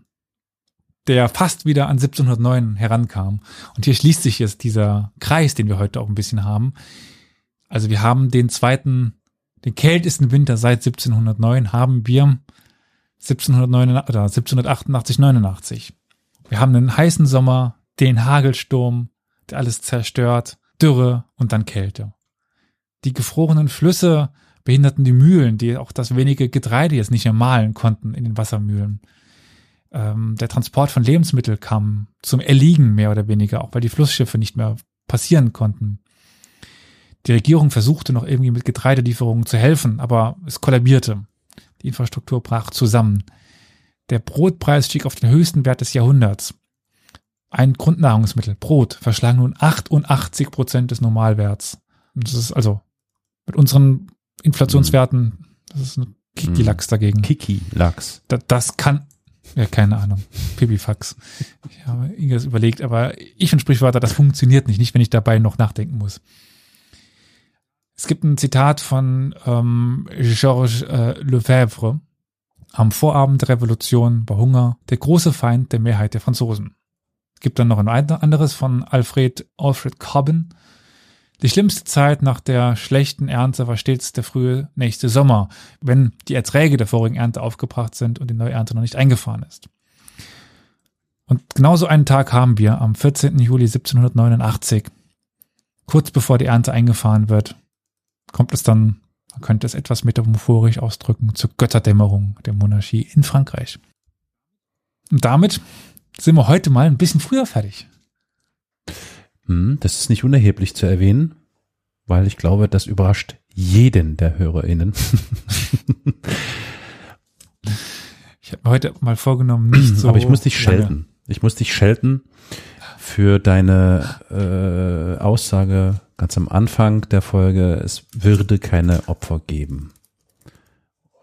der fast wieder an 1709 herankam. Und hier schließt sich jetzt dieser Kreis, den wir heute auch ein bisschen haben. Also wir haben den zweiten, den kältesten Winter seit 1709 haben wir 1709 oder 1788, 89. Wir haben einen heißen Sommer, den Hagelsturm, der alles zerstört, Dürre und dann Kälte. Die gefrorenen Flüsse behinderten die Mühlen, die auch das wenige Getreide jetzt nicht mehr mahlen konnten in den Wassermühlen. Ähm, der Transport von Lebensmitteln kam zum Erliegen mehr oder weniger, auch weil die Flussschiffe nicht mehr passieren konnten. Die Regierung versuchte noch irgendwie mit Getreidelieferungen zu helfen, aber es kollabierte. Die Infrastruktur brach zusammen. Der Brotpreis stieg auf den höchsten Wert des Jahrhunderts. Ein Grundnahrungsmittel, Brot, verschlang nun 88 Prozent des Normalwerts. Und das ist also mit unseren Inflationswerten, das ist ein Kiki-Lachs dagegen. Kiki, Lachs. Da, das kann, ja, keine Ahnung, Pipifax. Ich habe irgendwas überlegt, aber ich und Sprichwörter, das funktioniert nicht, nicht wenn ich dabei noch nachdenken muss. Es gibt ein Zitat von ähm, Georges äh, Lefebvre. Am Vorabend der Revolution war Hunger der große Feind der Mehrheit der Franzosen. Es gibt dann noch ein anderes von Alfred Alfred Cobbin. Die schlimmste Zeit nach der schlechten Ernte war stets der frühe nächste Sommer, wenn die Erträge der vorigen Ernte aufgebracht sind und die neue Ernte noch nicht eingefahren ist. Und genauso einen Tag haben wir am 14. Juli 1789. Kurz bevor die Ernte eingefahren wird, kommt es dann, man könnte es etwas metaphorisch ausdrücken, zur Götterdämmerung der Monarchie in Frankreich. Und damit sind wir heute mal ein bisschen früher fertig. Hm, das ist nicht unerheblich zu erwähnen, weil ich glaube, das überrascht jeden der HörerInnen. Ich habe mir heute mal vorgenommen, nicht so. Aber ich muss dich schelten. Ich muss dich schelten für deine äh, Aussage ganz am Anfang der Folge, es würde keine Opfer geben.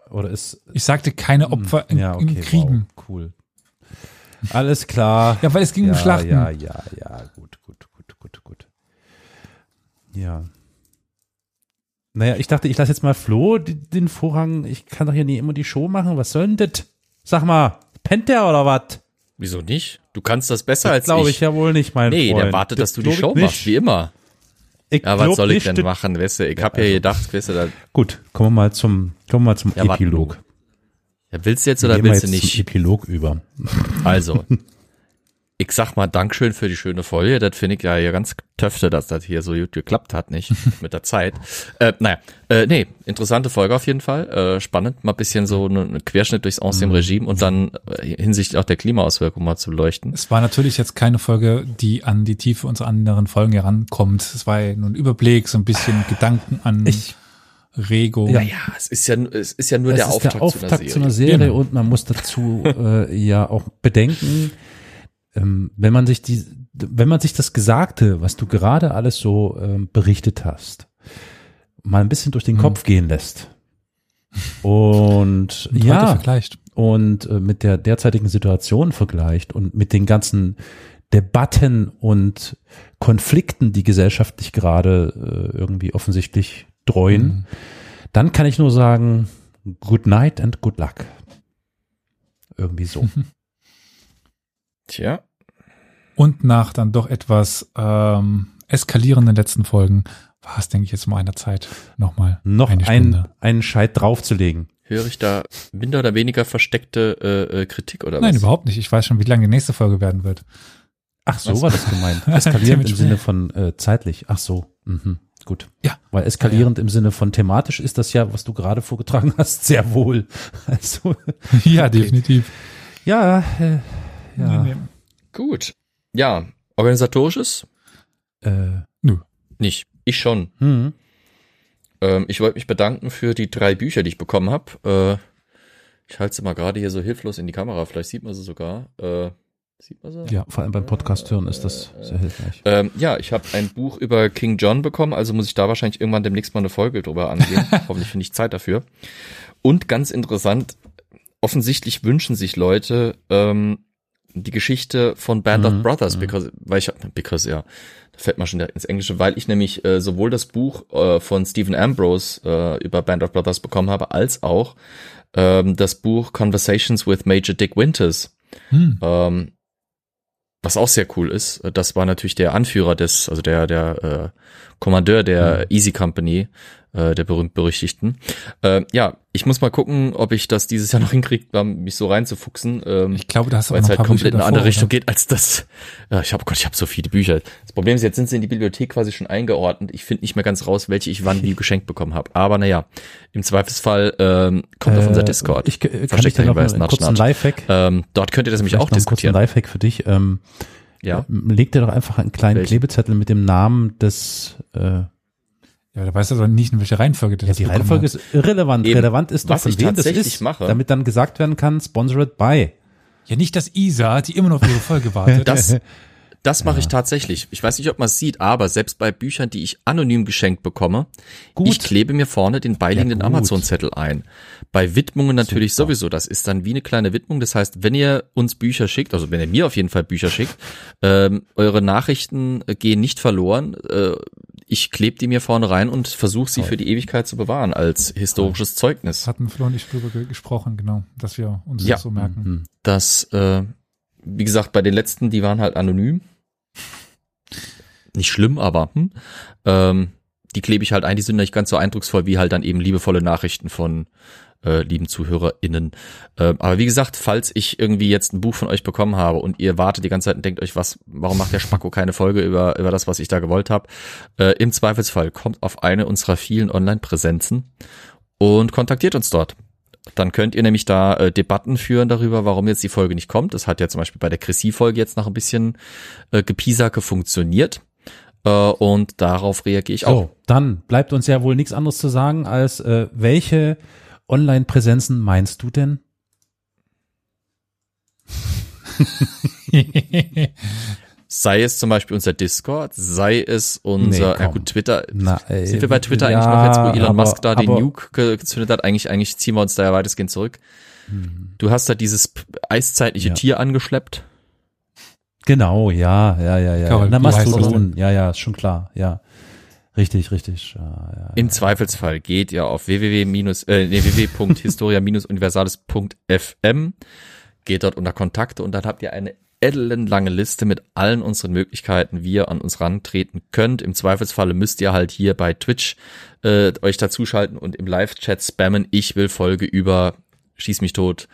Oder ist Ich sagte keine Opfer in, ja, okay, im Kriegen. Wow, cool. Alles klar. Ja, weil es ging ja, um Schlachten. Ja, ja, ja, gut, gut, gut, gut, gut. Ja. Naja, ich dachte, ich lasse jetzt mal Flo den Vorrang. Ich kann doch hier nie immer die Show machen. Was soll denn das? Sag mal, pennt der oder was? Wieso nicht? Du kannst das besser als Glaube ich. ich ja wohl nicht, mein nee, Freund. der wartet, dass du die glaub Show nicht. machst, wie immer. Ich Ja, was soll ich denn machen? Weißt du, ich habe ja gedacht, weißt du, da, Gut, kommen wir mal zum, kommen wir mal zum Ja, Epilog. ja, willst du jetzt oder Gehen willst du nicht? Zum Epilog über. Also, ich sag mal Dankeschön für die schöne Folge. Das finde ich ja hier ganz töfte, dass das hier so gut geklappt hat, nicht? Mit der Zeit. Äh, naja, äh, nee, interessante Folge auf jeden Fall. Äh, spannend, mal ein bisschen so ein Querschnitt durchs Ancien Regime und dann äh, hinsichtlich auch der Klimaauswirkungen mal zu beleuchten. Es war natürlich jetzt keine Folge, die an die Tiefe unserer anderen Folgen herankommt. Es war ja nur ein Überblick, so ein bisschen Gedanken an Ich- Rego. Ja. Naja, es ist ja, es ist ja nur Das der ist Auftakt, der Auftakt zu einer zu Serie. einer Serie Genau. und man muss dazu äh, ja auch bedenken, ähm, wenn man sich die, wenn man sich das Gesagte, was du gerade alles so ähm, berichtet hast, mal ein bisschen durch den Hm. Kopf gehen lässt. Und Und ja, vergleicht. und äh, mit der derzeitigen Situation vergleicht und mit den ganzen Debatten und Konflikten, die gesellschaftlich gerade äh, irgendwie offensichtlich dreuen, Mhm. dann kann ich nur sagen, good night and good luck. Irgendwie so. Tja, Und nach dann doch etwas ähm, eskalierenden letzten Folgen war es, denke ich, jetzt mal der Zeit nochmal Noch eine ein, einen Scheit draufzulegen. höre ich da minder oder weniger versteckte äh, äh, Kritik oder Nein, was? überhaupt nicht. Ich weiß schon, wie lange die nächste Folge werden wird. Ach, so Was? war das gemeint. Eskalierend im Sinne von äh, zeitlich. Ach so. Mhm. Gut. Ja. Weil eskalierend im Sinne von thematisch ist das ja, was du gerade vorgetragen hast, sehr wohl. Also, ja, definitiv. ja, äh, ja. Nee, nee. Gut. Ja, organisatorisches? Äh, Nicht. Ich schon. hm. Ähm, ich wollte mich bedanken für die drei Bücher, die ich bekommen habe. Äh, ich halte sie mal gerade hier so hilflos in die Kamera. Vielleicht sieht man sie sogar. Äh, sieht man sie? Ja, vor allem beim Podcast hören ist das sehr hilfreich. Ähm, ja, ich habe ein Buch über King John bekommen, also muss ich da wahrscheinlich irgendwann demnächst mal eine Folge drüber angehen. Hoffentlich finde ich Zeit dafür. Und ganz interessant, offensichtlich wünschen sich Leute ähm, die Geschichte von Band Mhm, of Brothers, mhm. because, weil ich, because, ja, da fällt man schon ins Englische, weil ich nämlich äh, sowohl das Buch äh, von Stephen Ambrose äh, über Band of Brothers bekommen habe, als auch ähm, das Buch Conversations with Major Dick Winters. Hm. Ähm, was auch sehr cool ist, äh, das war natürlich der Anführer des, also der, der äh, Kommandeur der Mhm. Easy Company, äh, der berühmt-berüchtigten. Äh, ja, ich muss mal gucken, ob ich das dieses Jahr noch hinkriege, mich so reinzufuchsen. Ähm, Ich glaube, da hast du weil es halt komplett in eine andere Richtung oder? geht als das. Ja, ich habe Gott, ich habe so viele Bücher. Das Problem ist, jetzt sind sie in die Bibliothek quasi schon eingeordnet. Ich finde nicht mehr ganz raus, welche ich wann wie geschenkt bekommen habe. Aber naja, im Zweifelsfall ähm, kommt auf unser Äh, Discord. Ich, äh, kann ich dir noch Hinweis, einen kurzen. Lifehack, ähm, dort könnt ihr das nämlich auch einen kurzen diskutieren. Lifehack für dich. Ähm, Ja. äh, Leg dir doch einfach einen kleinen Welchen? Klebezettel mit dem Namen des, äh, Ja, da weißt du aber nicht, in welche Reihenfolge der ja, das die Reihenfolge hat. ist irrelevant. Eben. Relevant ist doch, Was von ich wem das tatsächlich ist, mache- damit dann gesagt werden kann, sponsored by. Ja, nicht das Isa, die immer noch auf ihre Folge wartet. Das, das mache ich tatsächlich. Ich weiß nicht, ob man es sieht, aber selbst bei Büchern, die ich anonym geschenkt bekomme, Gut. ich klebe mir vorne den beiliegenden Ja. Amazon-Zettel ein. Bei Widmungen natürlich Super. sowieso. Das ist dann wie eine kleine Widmung. Das heißt, wenn ihr uns Bücher schickt, also wenn ihr mir auf jeden Fall Bücher schickt, ähm, eure Nachrichten äh, gehen nicht verloren. Äh, ich klebe die mir vorne rein und versuche sie für die Ewigkeit zu bewahren als historisches Zeugnis. Hatten Flo und ich drüber ge- gesprochen, genau, dass wir uns Ja. das so merken. Mhm. Das, äh, wie gesagt, bei den letzten, die waren halt anonym. Nicht schlimm, aber hm, ähm, die klebe ich halt ein, die sind nicht ganz so eindrucksvoll wie halt dann eben liebevolle Nachrichten von äh, lieben ZuhörerInnen. Äh, aber wie gesagt, falls ich irgendwie jetzt ein Buch von euch bekommen habe und ihr wartet die ganze Zeit und denkt euch, was, warum macht der Spacko keine Folge über, über das, was ich da gewollt habe, äh, im Zweifelsfall kommt auf eine unserer vielen Online-Präsenzen und kontaktiert uns dort. Dann könnt ihr nämlich da äh, Debatten führen darüber, warum jetzt die Folge nicht kommt. Das hat ja zum Beispiel bei der Chrissy-Folge jetzt noch ein bisschen äh, gepiesacke funktioniert. Äh, und darauf reagiere ich auch. So, dann bleibt uns ja wohl nichts anderes zu sagen, als äh, welche Online-Präsenzen meinst du denn? Sei es zum Beispiel unser Discord, sei es unser, Nee, ja gut, Twitter. Na, ey, Sind wir bei Twitter ja, eigentlich noch jetzt, wo Elon aber- Musk da den aber- Nuke ge- gezündet hat? Eigentlich, eigentlich ziehen wir uns da ja weitestgehend zurück. Du hast da dieses eiszeitliche Ja. Tier angeschleppt. Genau, ja, ja, ja, ja. Carol, Na, Mastodon, ja, ja, ist schon klar, ja. Richtig, richtig. Ja, ja, Im Zweifelsfall geht ihr auf www- äh, nee, www.historia-universales.fm, geht dort unter Kontakte und dann habt ihr eine ellenlange Liste mit allen unseren Möglichkeiten, wie ihr an uns rantreten könnt. Im Zweifelsfalle müsst ihr halt hier bei Twitch äh, euch dazuschalten und im Live-Chat spammen, ich will Folge über Schieß mich tot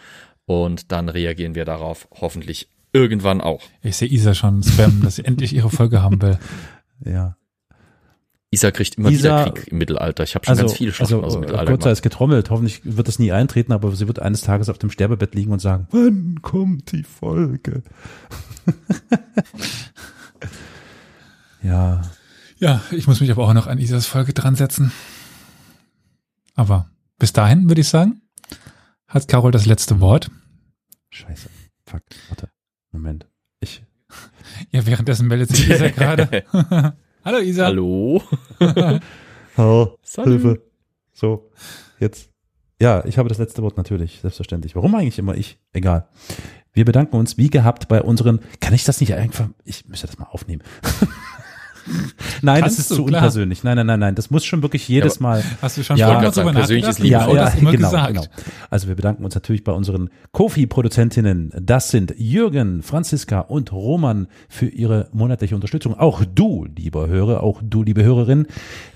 und dann reagieren wir darauf hoffentlich irgendwann auch. Ich sehe Isa schon spammen, dass sie endlich ihre Folge haben will. ja. Isa kriegt immer Isa- wieder Krieg im Mittelalter. Ich habe schon Also, ganz viele Schlachten also aus dem äh, Mittelalter Gott sei es getrommelt. Hoffentlich wird das nie eintreten, aber sie wird eines Tages auf dem Sterbebett liegen und sagen, wann kommt die Folge? ja, Ja, ich muss mich aber auch noch an Isas Folge dran setzen. Aber bis dahin würde ich sagen, hat Carol das letzte Wort. scheiße. Fuck, warte. Moment. Ich, Ja, währenddessen meldet sich Isa gerade. Hallo Isa. Hallo? Oh, Salü. Hilfe. So, jetzt. Ja, ich habe das letzte Wort natürlich, selbstverständlich. Warum eigentlich immer ich? Egal. Wir bedanken uns wie gehabt bei unseren. Kann ich das nicht einfach? Ich müsste das mal aufnehmen. nein, Kannst das ist du, zu klar. unpersönlich. Nein, nein, nein, nein. Das muss schon wirklich jedes Mal. Hast du schon Ja, vorher sagen, persönliches nachgedacht? Liebe Ja, immer genau, gesagt. genau. Also wir bedanken uns natürlich bei unseren Kofi-Produzentinnen. Das sind Jürgen, Franziska und Roman für ihre monatliche Unterstützung. Auch du, lieber Hörer, auch du, liebe Hörerin,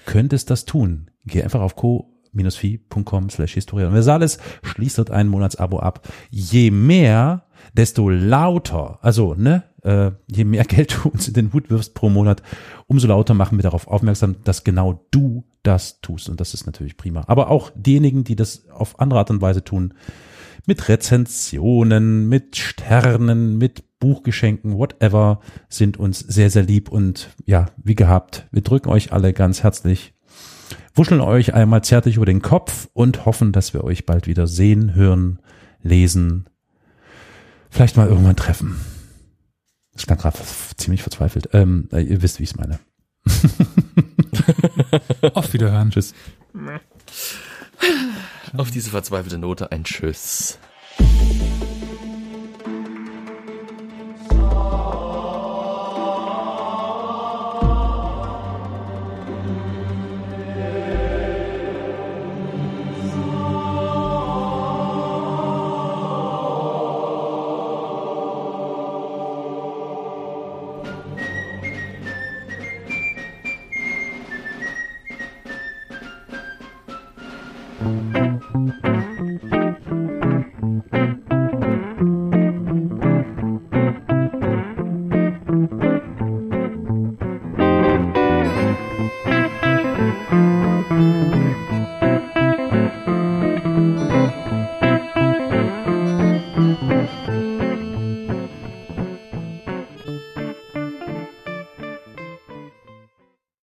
könntest das tun. Geh einfach auf co-fi.com slash Historia Universalis, schließ dort ein Monatsabo ab. Je mehr, desto lauter, also ne, äh, je mehr Geld du uns in den Hut wirfst pro Monat, umso lauter machen wir darauf aufmerksam, dass genau du das tust. Und das ist natürlich prima. Aber auch diejenigen, die das auf andere Art und Weise tun, mit Rezensionen, mit Sternen, mit Buchgeschenken, whatever, sind uns sehr, sehr lieb. Und ja, wie gehabt, wir drücken euch alle ganz herzlich, wuscheln euch einmal zärtlich über den Kopf und hoffen, dass wir euch bald wieder sehen, hören, lesen, vielleicht mal irgendwann treffen. Das klang gerade ziemlich verzweifelt. Ähm, äh, ihr wisst, wie ich es meine. Auf Wiederhören. Tschüss. Auf diese verzweifelte Note ein Tschüss.